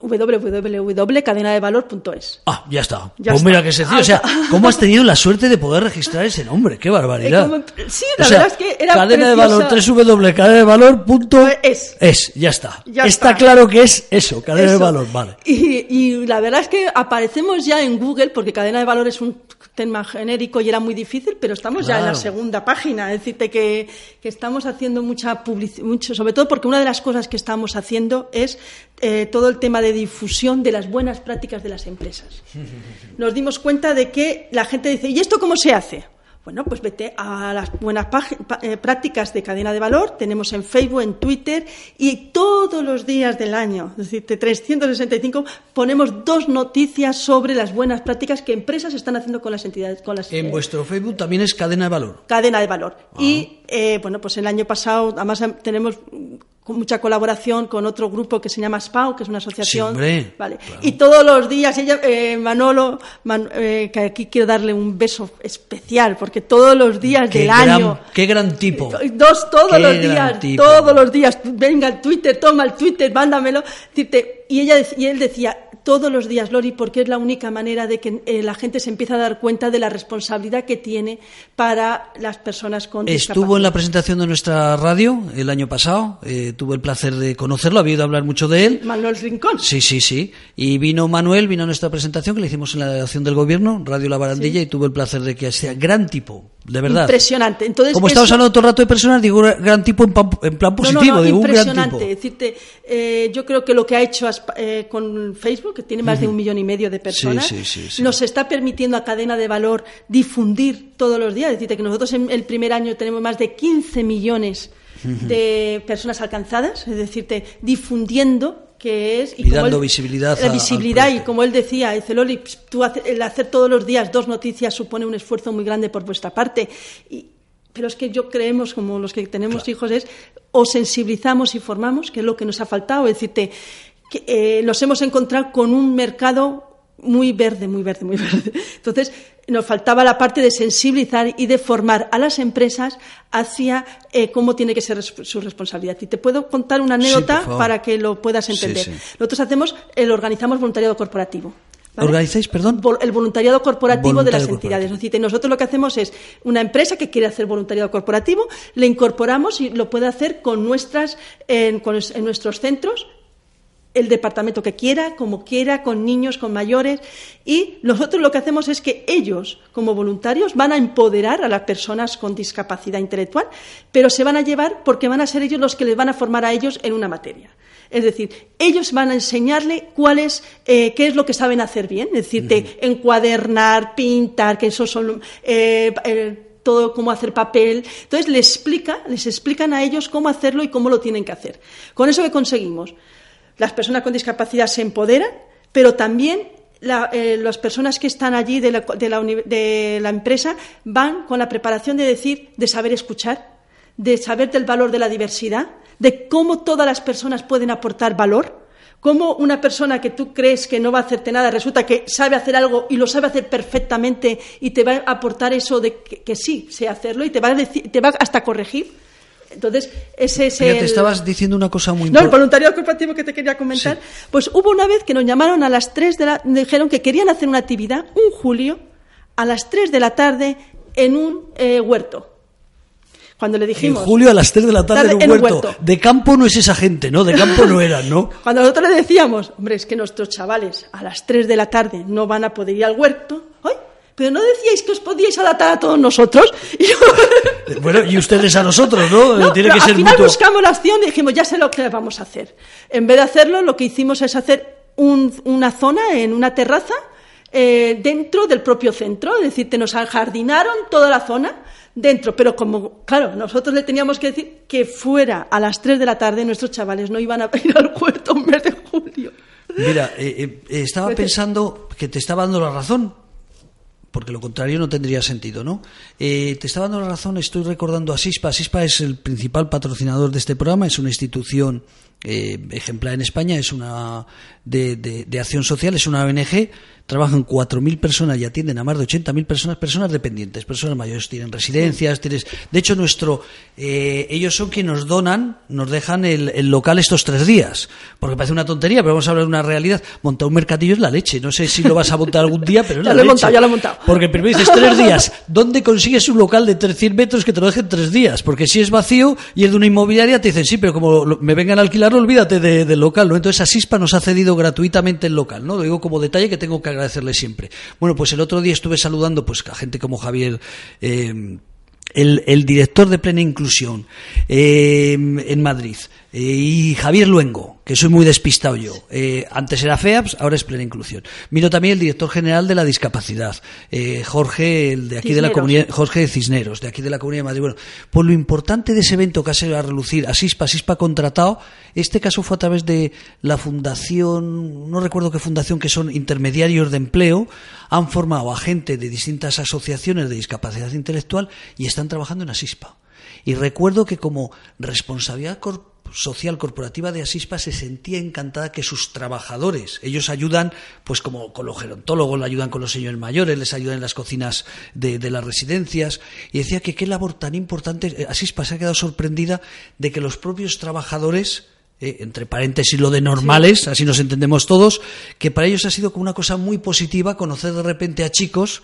www.cadenadevalor.es. Ah, ya está. Ya pues está. mira qué sencillo. O sea, ¿cómo has tenido la (laughs) suerte de poder registrar ese nombre? ¡Qué barbaridad! Como- sí, la O sea, verdad es que era cadena de valor, preciosa. www.cadenadevalor.es. Es. ya está. Ya está, está. claro que es eso, cadena de valor, vale. Y, y la verdad es que aparecemos ya en Google, porque cadena de valor es un tema genérico y era muy difícil, pero estamos ya en la segunda página. Es decirte que, que estamos haciendo mucha publicidad, mucho, sobre todo porque una de las cosas que estamos haciendo es eh, todo el tema de difusión de las buenas prácticas de las empresas. (laughs) Nos dimos cuenta de que la gente dice, ¿y esto cómo se hace? Bueno, pues vete a las buenas eh, prácticas de cadena de valor. Tenemos en Facebook, en Twitter y todos los días del año, es decir, de 365, ponemos dos noticias sobre las buenas prácticas que empresas están haciendo con las entidades, con las En eh, vuestro Facebook también es cadena de valor. cadena de valor. Y eh, bueno, pues el año pasado, además em, tenemos con mucha colaboración con otro grupo que se llama SPAO, que es una asociación. Sí, vale. claro. Y todos los días, ella, eh, Manolo, Man- eh, que aquí quiero darle un beso especial, porque todos los días Qué del gran, año. qué gran tipo. Dos todos Qué los días, tipo. todos los días. Venga el Twitter, toma el Twitter, mándamelo. Y, ella, y él decía, todos los días, Lori, porque es la única manera de que eh, la gente se empiece a dar cuenta de la responsabilidad que tiene para las personas con Estuvo en la discapacidad. presentación de nuestra radio el año pasado, eh, tuve el placer de conocerlo, había oído hablar mucho de él. Manuel Rincón. Sí, sí, sí. Y vino Manuel, vino a nuestra presentación que le hicimos en la delegación del gobierno, Radio La Barandilla, y tuve el placer de que sea gran tipo, de verdad. Impresionante. Entonces, Como estamos hablando todo el rato de personas, digo gra- gran tipo en, pam- en plan positivo, no, no, digo un gran impresionante. tipo. Decirte, eh, yo creo que lo que ha hecho eh, con Facebook, que tiene más de un millón y medio de personas, sí, sí, sí. nos está permitiendo a cadena de valor difundir todos los días. Es decirte que nosotros en el primer año tenemos más de 15 millones de personas alcanzadas, es decirte, difundiendo que es Y dando visibilidad la a- visibilidad y como él decía dice Loli ps, tú hace- el hacer todos los días dos noticias supone un esfuerzo muy grande por vuestra parte y, pero es que yo creemos como los que tenemos hijos es o sensibilizamos y formamos que es lo que nos ha faltado. Es decirte que eh, nos hemos encontrado con un mercado muy verde, muy verde, muy (laughs) verde. Entonces, nos faltaba la parte de sensibilizar y de formar a las empresas hacia eh, cómo tiene que ser su responsabilidad. Y te puedo contar una anécdota para que lo puedas entender. sí. Nosotros hacemos, el organizamos voluntariado corporativo. ¿vale? ¿Organizáis, perdón? El voluntariado corporativo de las entidades. corporativo. Es decir, nosotros lo que hacemos es una empresa que quiere hacer voluntariado corporativo, le incorporamos y lo puede hacer con nuestras, en, con- en nuestros centros el departamento que quiera, como quiera, con niños, con mayores. Y nosotros lo que hacemos es que ellos, como voluntarios, van a empoderar a las personas con discapacidad intelectual, pero se van a llevar porque van a ser ellos los que les van a formar a ellos en una materia. Es decir, ellos van a enseñarle cuál es, eh, qué es lo que saben hacer bien, es decir, de encuadernar, pintar, que eso son eh, eh, todo cómo hacer papel. Entonces les explica, les explican a ellos cómo hacerlo y cómo lo tienen que hacer. Con eso que conseguimos, las personas con discapacidad se empoderan, pero también eh, las personas que están allí de la, de la empresa van con la preparación de decir, de saber escuchar, de saber del valor de la diversidad, de cómo todas las personas pueden aportar valor, cómo una persona que tú crees que no va a hacerte nada resulta que sabe hacer algo y lo sabe hacer perfectamente y te va a aportar eso de que, sí sé hacerlo y te va a decir, te va hasta corregir. Entonces, ese es el... estabas diciendo una cosa muy No, el importante. voluntariado corporativo que te quería comentar. Pues hubo una vez que nos llamaron a las 3 de la... Dijeron que querían hacer una actividad, un julio, a las 3 de la tarde en un eh, huerto. Cuando le En dijimos... julio a las 3 de la tarde, Tarde en un huerto. De campo no es esa gente, ¿no? De campo no eran, ¿no? (laughs) Cuando nosotros le decíamos, hombre, es que nuestros chavales a las 3 de la tarde no van a poder ir al huerto, ¡ay! Pero no decíais que os podíais adaptar a todos nosotros. (laughs) (laughs) Bueno, y ustedes a nosotros, ¿no? no Tiene que ser al final buscamos la acción y dijimos, ya sé lo que vamos a hacer. En vez de hacerlo, lo que hicimos es hacer una zona en una terraza eh, dentro del propio centro, es decir, te nos ajardinaron toda la zona dentro, pero como, claro, nosotros le teníamos que decir que fuera a las 3 de la tarde, nuestros chavales no iban a (laughs) ir al huerto en mes de julio. Mira, eh, eh, estaba pensando que te estaba dando la razón, porque lo contrario no tendría sentido, ¿no? te estaba dando la razón, estoy recordando a SISPA. SISPA es el principal patrocinador de este programa, es una institución ejemplar en España, es una de, de, acción social, es una ONG trabajan 4.000 personas y atienden a más de 80.000 personas, personas dependientes, personas mayores, tienen residencias, tienes... De hecho, nuestro, eh, ellos son quienes nos donan, nos dejan el, local estos tres días, porque parece una tontería, pero vamos a hablar de una realidad. Montar un mercadillo es la leche, no sé si lo vas a montar algún día, pero es (laughs) ya lo he montado, ya lo he montado. Porque primero dices tres (laughs) días, ¿dónde consigues un local de 300 metros que te lo dejen tres días? Porque si es vacío y es de una inmobiliaria, te dicen, sí, pero como me vengan a alquilarlo, olvídate del local, ¿no? Entonces Asispa nos ha cedido gratuitamente el local, ¿no? Lo digo como detalle que tengo que agradecerle siempre. Bueno, pues el otro día estuve saludando pues a gente como Javier eh, el, director de Plena Inclusión eh, en Madrid, eh, y Javier Luengo, que soy muy despistado yo. Eh, antes era FEAPS, ahora es Plena Inclusión. Miro también el director general de la discapacidad, Jorge, el de aquí de la comunidad, Jorge Cisneros, de aquí de la Comunidad de Madrid. Bueno, pues lo importante de ese evento que ha sido a relucir, a SISPA, SISPA contratado, este caso fue a través de la fundación, no recuerdo qué fundación, que son intermediarios de empleo, han formado a gente de distintas asociaciones de discapacidad intelectual y están trabajando en Asispa. Y recuerdo que como responsabilidad social corporativa de Asispa se sentía encantada que sus trabajadores, ellos ayudan, pues como con los gerontólogos, le ayudan con los señores mayores, les ayudan en las cocinas de, las residencias, y decía que qué labor tan importante, Asispa se ha quedado sorprendida de que los propios trabajadores eh, entre paréntesis lo de normales, así nos entendemos todos, que para ellos ha sido como una cosa muy positiva conocer de repente a chicos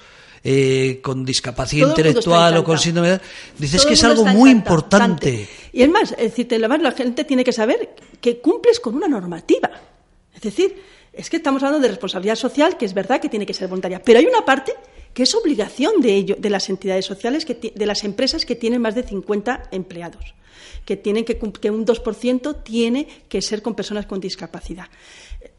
eh, con discapacidad intelectual o con síndrome de dices que es algo muy importante. Y es más, es decir, la gente tiene que saber que cumples con una normativa. Es decir, es que estamos hablando de responsabilidad social, que es verdad que tiene que ser voluntaria, pero hay una parte que es obligación de ello, de las entidades sociales, que, de las empresas que tienen más de 50 empleados que tienen que, que un 2% tiene que ser con personas con discapacidad.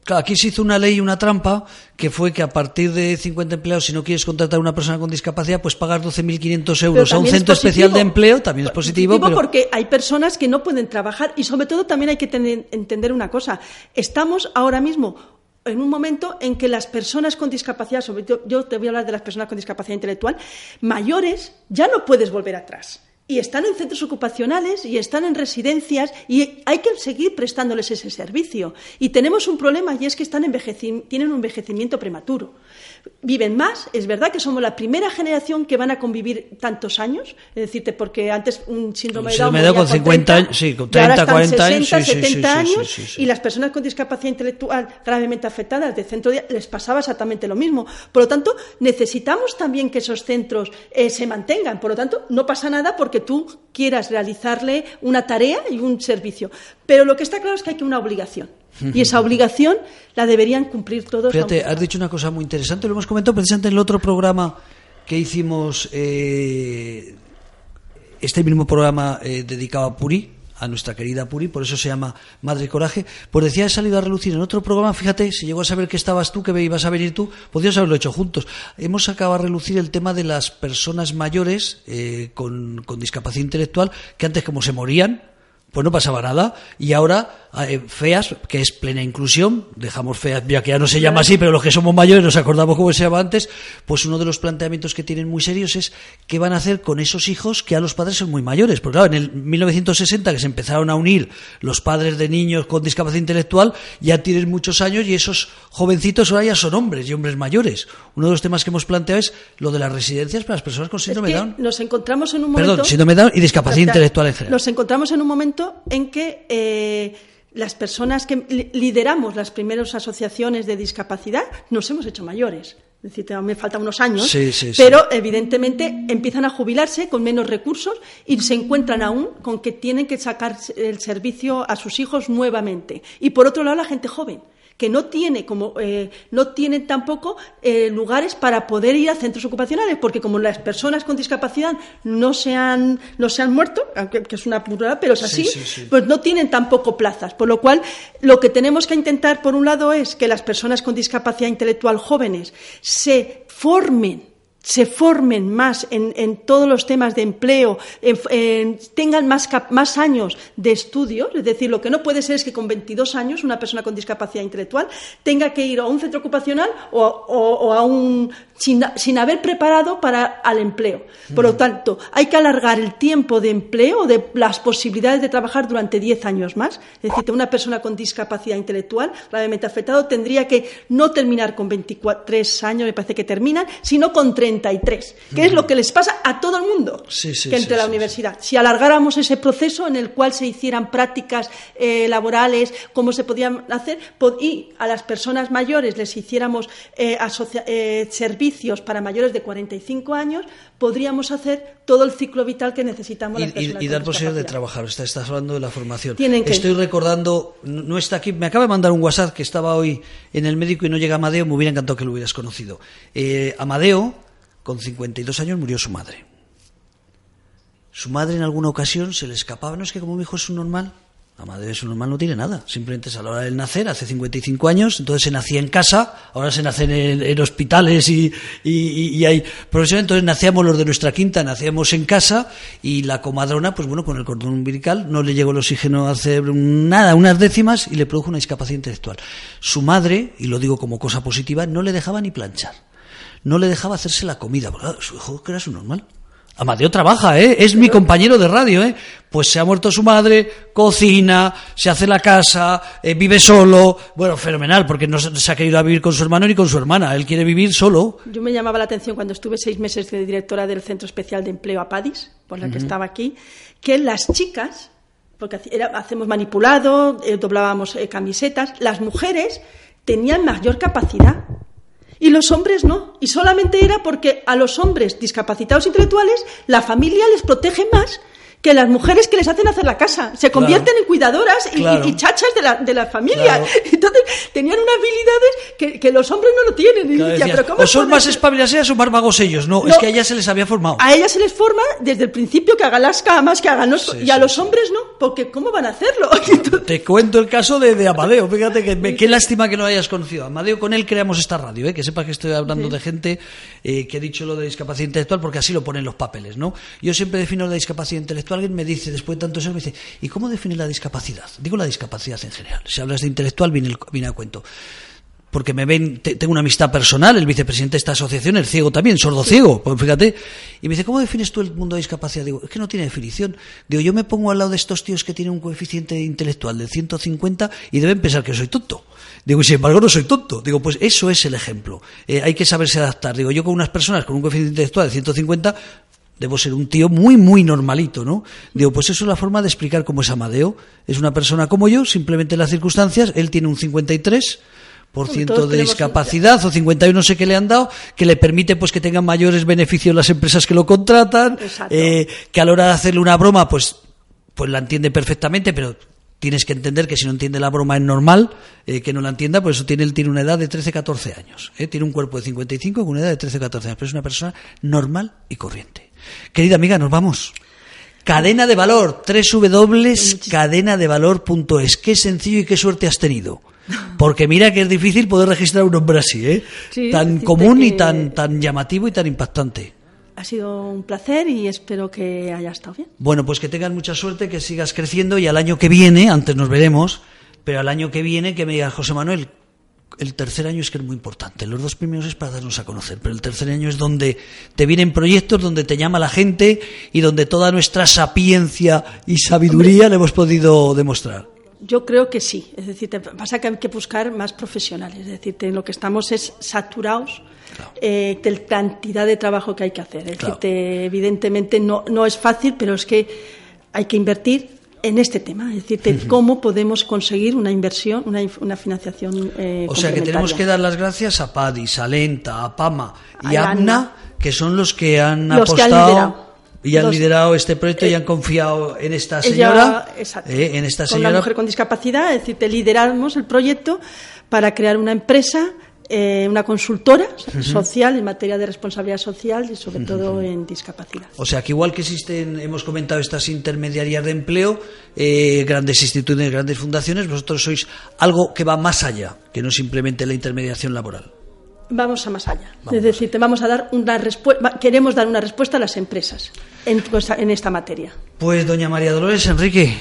Claro, aquí se hizo una ley, una trampa, que fue que a partir de 50 empleados, si no quieres contratar a una persona con discapacidad, pues pagas 12.500 euros a un centro especial de empleo, también es positivo. positivo porque hay personas que no pueden trabajar y sobre todo también hay que entender una cosa. Estamos ahora mismo en un momento en que las personas con discapacidad, sobre todo yo te voy a hablar de las personas con discapacidad intelectual, mayores, ya no puedes volver atrás y están en centros ocupacionales y están en residencias y hay que seguir prestándoles ese servicio. Y tenemos un problema y es que están tienen un envejecimiento prematuro viven más. Es verdad que somos la primera generación que van a convivir tantos años, es decirte, porque antes un síndrome de Down con 50 años, sí, con 30, 40 años, 70 años y las personas con discapacidad intelectual gravemente afectadas de centro de, les pasaba exactamente lo mismo. Por lo tanto, necesitamos también que esos centros eh, se mantengan. Por lo tanto, no pasa nada porque tú quieras realizarle una tarea y un servicio. Pero lo que está claro es que hay que una obligación. Y esa obligación la deberían cumplir todos. Fíjate, has dicho una cosa muy interesante, lo hemos comentado precisamente en el otro programa que hicimos, eh, este mismo programa eh, dedicado a Puri, a nuestra querida Puri, por eso se llama Madre Coraje, pues decía, he salido a relucir en otro programa, fíjate, si llegó a saber que estabas tú, que ibas a venir tú, podrías haberlo hecho juntos. Hemos sacado a relucir el tema de las personas mayores eh, con, con discapacidad intelectual, que antes como se morían, pues no pasaba nada. Y ahora eh, FEAS, que es plena inclusión, dejamos FEAS, ya que ya no se llama así, pero los que somos mayores nos acordamos cómo se llamaba antes, pues uno de los planteamientos que tienen muy serios es qué van a hacer con esos hijos que a los padres son muy mayores. Porque claro, en el 1960 que se empezaron a unir los padres de niños con discapacidad intelectual, ya tienen muchos años y esos jovencitos ahora ya son hombres y hombres mayores. Uno de los temas que hemos planteado es lo de las residencias para las personas con síndrome Down. Nos encontramos en un momento... Perdón, síndrome Down y discapacidad intelectual en general. Nos encontramos en un momento en que... Eh, las personas que lideramos las primeras asociaciones de discapacidad nos hemos hecho mayores. Es decir, me faltan unos años, pero evidentemente empiezan a jubilarse con menos recursos y se encuentran aún con que tienen que sacar el servicio a sus hijos nuevamente. Y por otro lado, la gente joven que no tiene como eh, no tienen tampoco eh, lugares para poder ir a centros ocupacionales, porque como las personas con discapacidad no se han, no se han muerto, aunque que es una burrada, pero es así, pues no tienen tampoco plazas. Por lo cual, lo que tenemos que intentar, por un lado, es que las personas con discapacidad intelectual jóvenes se formen se formen más en, todos los temas de empleo, tengan más, más, años de estudio, es decir, lo que no puede ser es que con 22 años una persona con discapacidad intelectual tenga que ir a un centro ocupacional o, a un sin, haber preparado para al empleo. Por lo tanto, hay que alargar el tiempo de empleo, de las posibilidades de trabajar durante 10 años más. Es decir, una persona con discapacidad intelectual gravemente afectado tendría que no terminar con 23 años, me parece que terminan, sino con 33, que es lo que les pasa a todo el mundo que entre la universidad. Si alargáramos ese proceso en el cual se hicieran prácticas eh, laborales, cómo se podían hacer, y a las personas mayores les hiciéramos eh, eh, servicios para mayores de 45 años, podríamos hacer todo el ciclo vital que necesitamos. Y, y, dar posibilidad de trabajar. Estás, hablando de la formación. Estoy recordando, no está aquí, me acaba de mandar un WhatsApp que estaba hoy en el médico y no llega Amadeo, me hubiera encantado que lo hubieras conocido. Amadeo, con 52 años, murió su madre. Su madre en alguna ocasión se le escapaba, no es que como mi hijo es un normal, Amadeo es un normal, no tiene nada. Simplemente es a la hora del nacer, hace 55 años, entonces se nacía en casa, ahora se nace en, hospitales y, hay profesionales. Entonces nacíamos los de nuestra quinta, nacíamos en casa y la comadrona, pues bueno, con el cordón umbilical no le llegó el oxígeno al cerebro, nada, unas décimas y le produjo una discapacidad intelectual. Su madre, y lo digo como cosa positiva, no le dejaba ni planchar. No le dejaba hacerse la comida, porque su hijo que era su normal. Amadeo trabaja, ¿eh? Es mi compañero de radio, ¿eh? Pues se ha muerto su madre, cocina, se hace la casa, eh, vive solo. Bueno, fenomenal, porque no se ha querido vivir con su hermano ni con su hermana. Él quiere vivir solo. Yo me llamaba la atención cuando estuve seis meses de directora del Centro Especial de Empleo Apadis, por la que estaba aquí, que las chicas, porque hacemos manipulado, eh, doblábamos eh, camisetas, las mujeres tenían mayor capacidad y los hombres no. Y solamente era porque a los hombres discapacitados intelectuales la familia les protege más que las mujeres que les hacen hacer la casa se convierten en cuidadoras y, chachas de la, de la familia. (laughs) Entonces tenían unas habilidades que, los hombres no lo tienen. o son más espabiladas o más vagos ellos. No, es que a ellas se les había formado. A ellas se les forma desde el principio que hagan las camas, que hagan los... y a los hombres no, porque ¿cómo van a hacerlo? (laughs) Te cuento el caso de, de Amadeo. Fíjate que qué lástima que no hayas conocido. Amadeo, con él creamos esta radio, ¿eh? que sepa que estoy hablando de gente eh, que ha dicho lo de discapacidad intelectual porque así lo ponen los papeles. ¿no? Yo siempre defino la discapacidad intelectual alguien me dice, después de tantos años, me dice, ¿y cómo define la discapacidad? Digo la discapacidad en general. Si hablas de intelectual, viene, viene a cuento porque me ven, tengo una amistad personal, el vicepresidente de esta asociación, el ciego también, sordo ciego, pues fíjate, y me dice, ¿cómo defines tú el mundo de discapacidad? Digo, es que no tiene definición. Digo, yo me pongo al lado de estos tíos que tienen un coeficiente intelectual de 150 y deben pensar que soy tonto. Digo, y sin embargo no soy tonto. Digo, pues eso es el ejemplo. Eh, hay que saberse adaptar. Digo, yo con unas personas con un coeficiente intelectual de 150 debo ser un tío muy, muy normalito, ¿no? Digo, pues eso es la forma de explicar cómo es Amadeo. Es una persona como yo, simplemente las circunstancias, él tiene un 53 por ciento de discapacidad o 51 no sé qué le han dado que le permite pues que tengan mayores beneficios las empresas que lo contratan eh, que a la hora de hacerle una broma pues pues la entiende perfectamente pero tienes que entender que si no entiende la broma es normal eh, que no la entienda, por eso tiene, él tiene una edad de 13-14 años. ¿eh? Tiene un cuerpo de 55 con una edad de 13-14 años, pero es una persona normal y corriente. Querida amiga, nos vamos. Cadena de valor, www.cadenadevalor.es. Qué sencillo y qué suerte has tenido. Porque mira que es difícil poder registrar un nombre así, ¿eh? tan común y tan, tan llamativo y tan impactante. Ha sido un placer y espero que haya estado bien. Bueno, pues que tengas mucha suerte, que sigas creciendo y al año que viene, antes nos veremos, pero al año que viene que me diga José Manuel, el tercer año es que es muy importante. Los dos primeros es para darnos a conocer, pero el tercer año es donde te vienen proyectos, donde te llama la gente y donde toda nuestra sapiencia y sabiduría le hemos podido demostrar. Yo creo que sí. Es decir, pasa que hay que buscar más profesionales. Es decir, lo que estamos es saturados eh, de la cantidad de trabajo que hay que hacer. Es decir, evidentemente no, no es fácil, pero es que hay que invertir en este tema, es decir, cómo podemos conseguir una inversión, una, una financiación. Eh, o sea que tenemos que dar las gracias a PADIS, a Lenta, a PAMA y a APNA, que son los que han apostado Y han liderado este proyecto y Eh, han confiado en esta Ella- señora. exacto. eh, en esta con señora. mujer con discapacidad, es decir, te lideramos el proyecto para crear una empresa, eh, una consultora social en materia de responsabilidad social y sobre todo en discapacidad. O sea, que igual que existen, hemos comentado, estas intermediarias de empleo, eh, grandes instituciones, grandes fundaciones, vosotros sois algo que va más allá, que no simplemente la intermediación laboral. Vamos a más allá. es decir, te vamos a dar una respuesta, queremos dar una respuesta a las empresas en, cosa- en esta materia. Pues, doña María Dolores Enrique,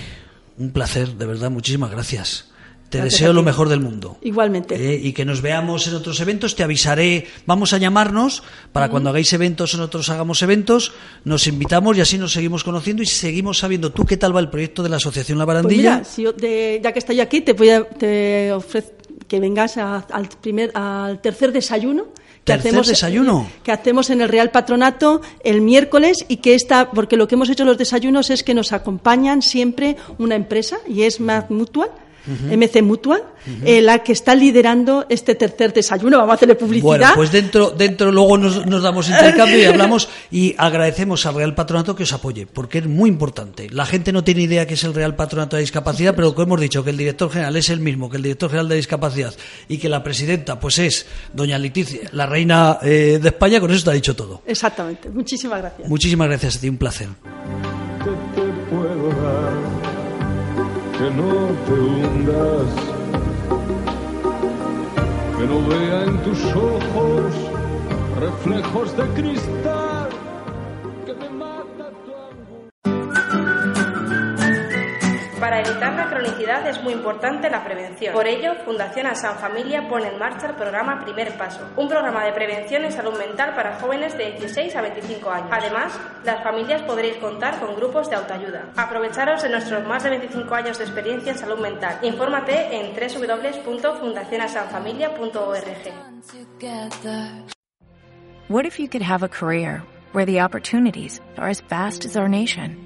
un placer, de verdad, muchísimas gracias. Te Gracias deseo lo mejor del mundo. Igualmente. Eh, y que nos veamos en otros eventos, te avisaré, vamos a llamarnos para cuando hagáis eventos o nosotros hagamos eventos, nos invitamos y así nos seguimos conociendo y seguimos sabiendo tú qué tal va el proyecto de la Asociación La Pues Barandilla. mira, si yo de- ya que estoy aquí, te voy a te ofrezco que vengas a- al primer, al tercer desayuno. Que ¿Tercer hacemos, desayuno? que hacemos en el Real Patronato el miércoles y que esta, porque lo que hemos hecho en los desayunos es que nos acompañan siempre una empresa y es Mac Mutual, MC Mutual, eh, la que está liderando este tercer desayuno. Vamos a hacerle publicidad. Bueno, pues dentro, dentro luego nos, nos damos intercambio y (laughs) hablamos y agradecemos al Real Patronato que os apoye, porque es muy importante. La gente no tiene idea que es el Real Patronato de Discapacidad, pero como hemos dicho, que el director general es el mismo que el director general de Discapacidad y que la presidenta pues es doña Leticia, la reina eh, de España, con eso está dicho todo. Exactamente. Muchísimas gracias. Muchísimas gracias a ti, un placer. te puedo dar, que no te hundas, que no vea en tus ojos reflejos de cristal, Para evitar la cronicidad es muy importante la prevención. Por ello, Fundación Asan Familia pone en marcha el programa Primer Paso, un programa de prevención en salud mental para jóvenes de 16 a 25 años. Además, las familias podréis contar con grupos de autoayuda. Aprovecharos de nuestros más de 25 años de experiencia en salud mental. Infórmate en www.fundacionasanfamilia.org. What if you could have a career where the opportunities are as vast as our nation,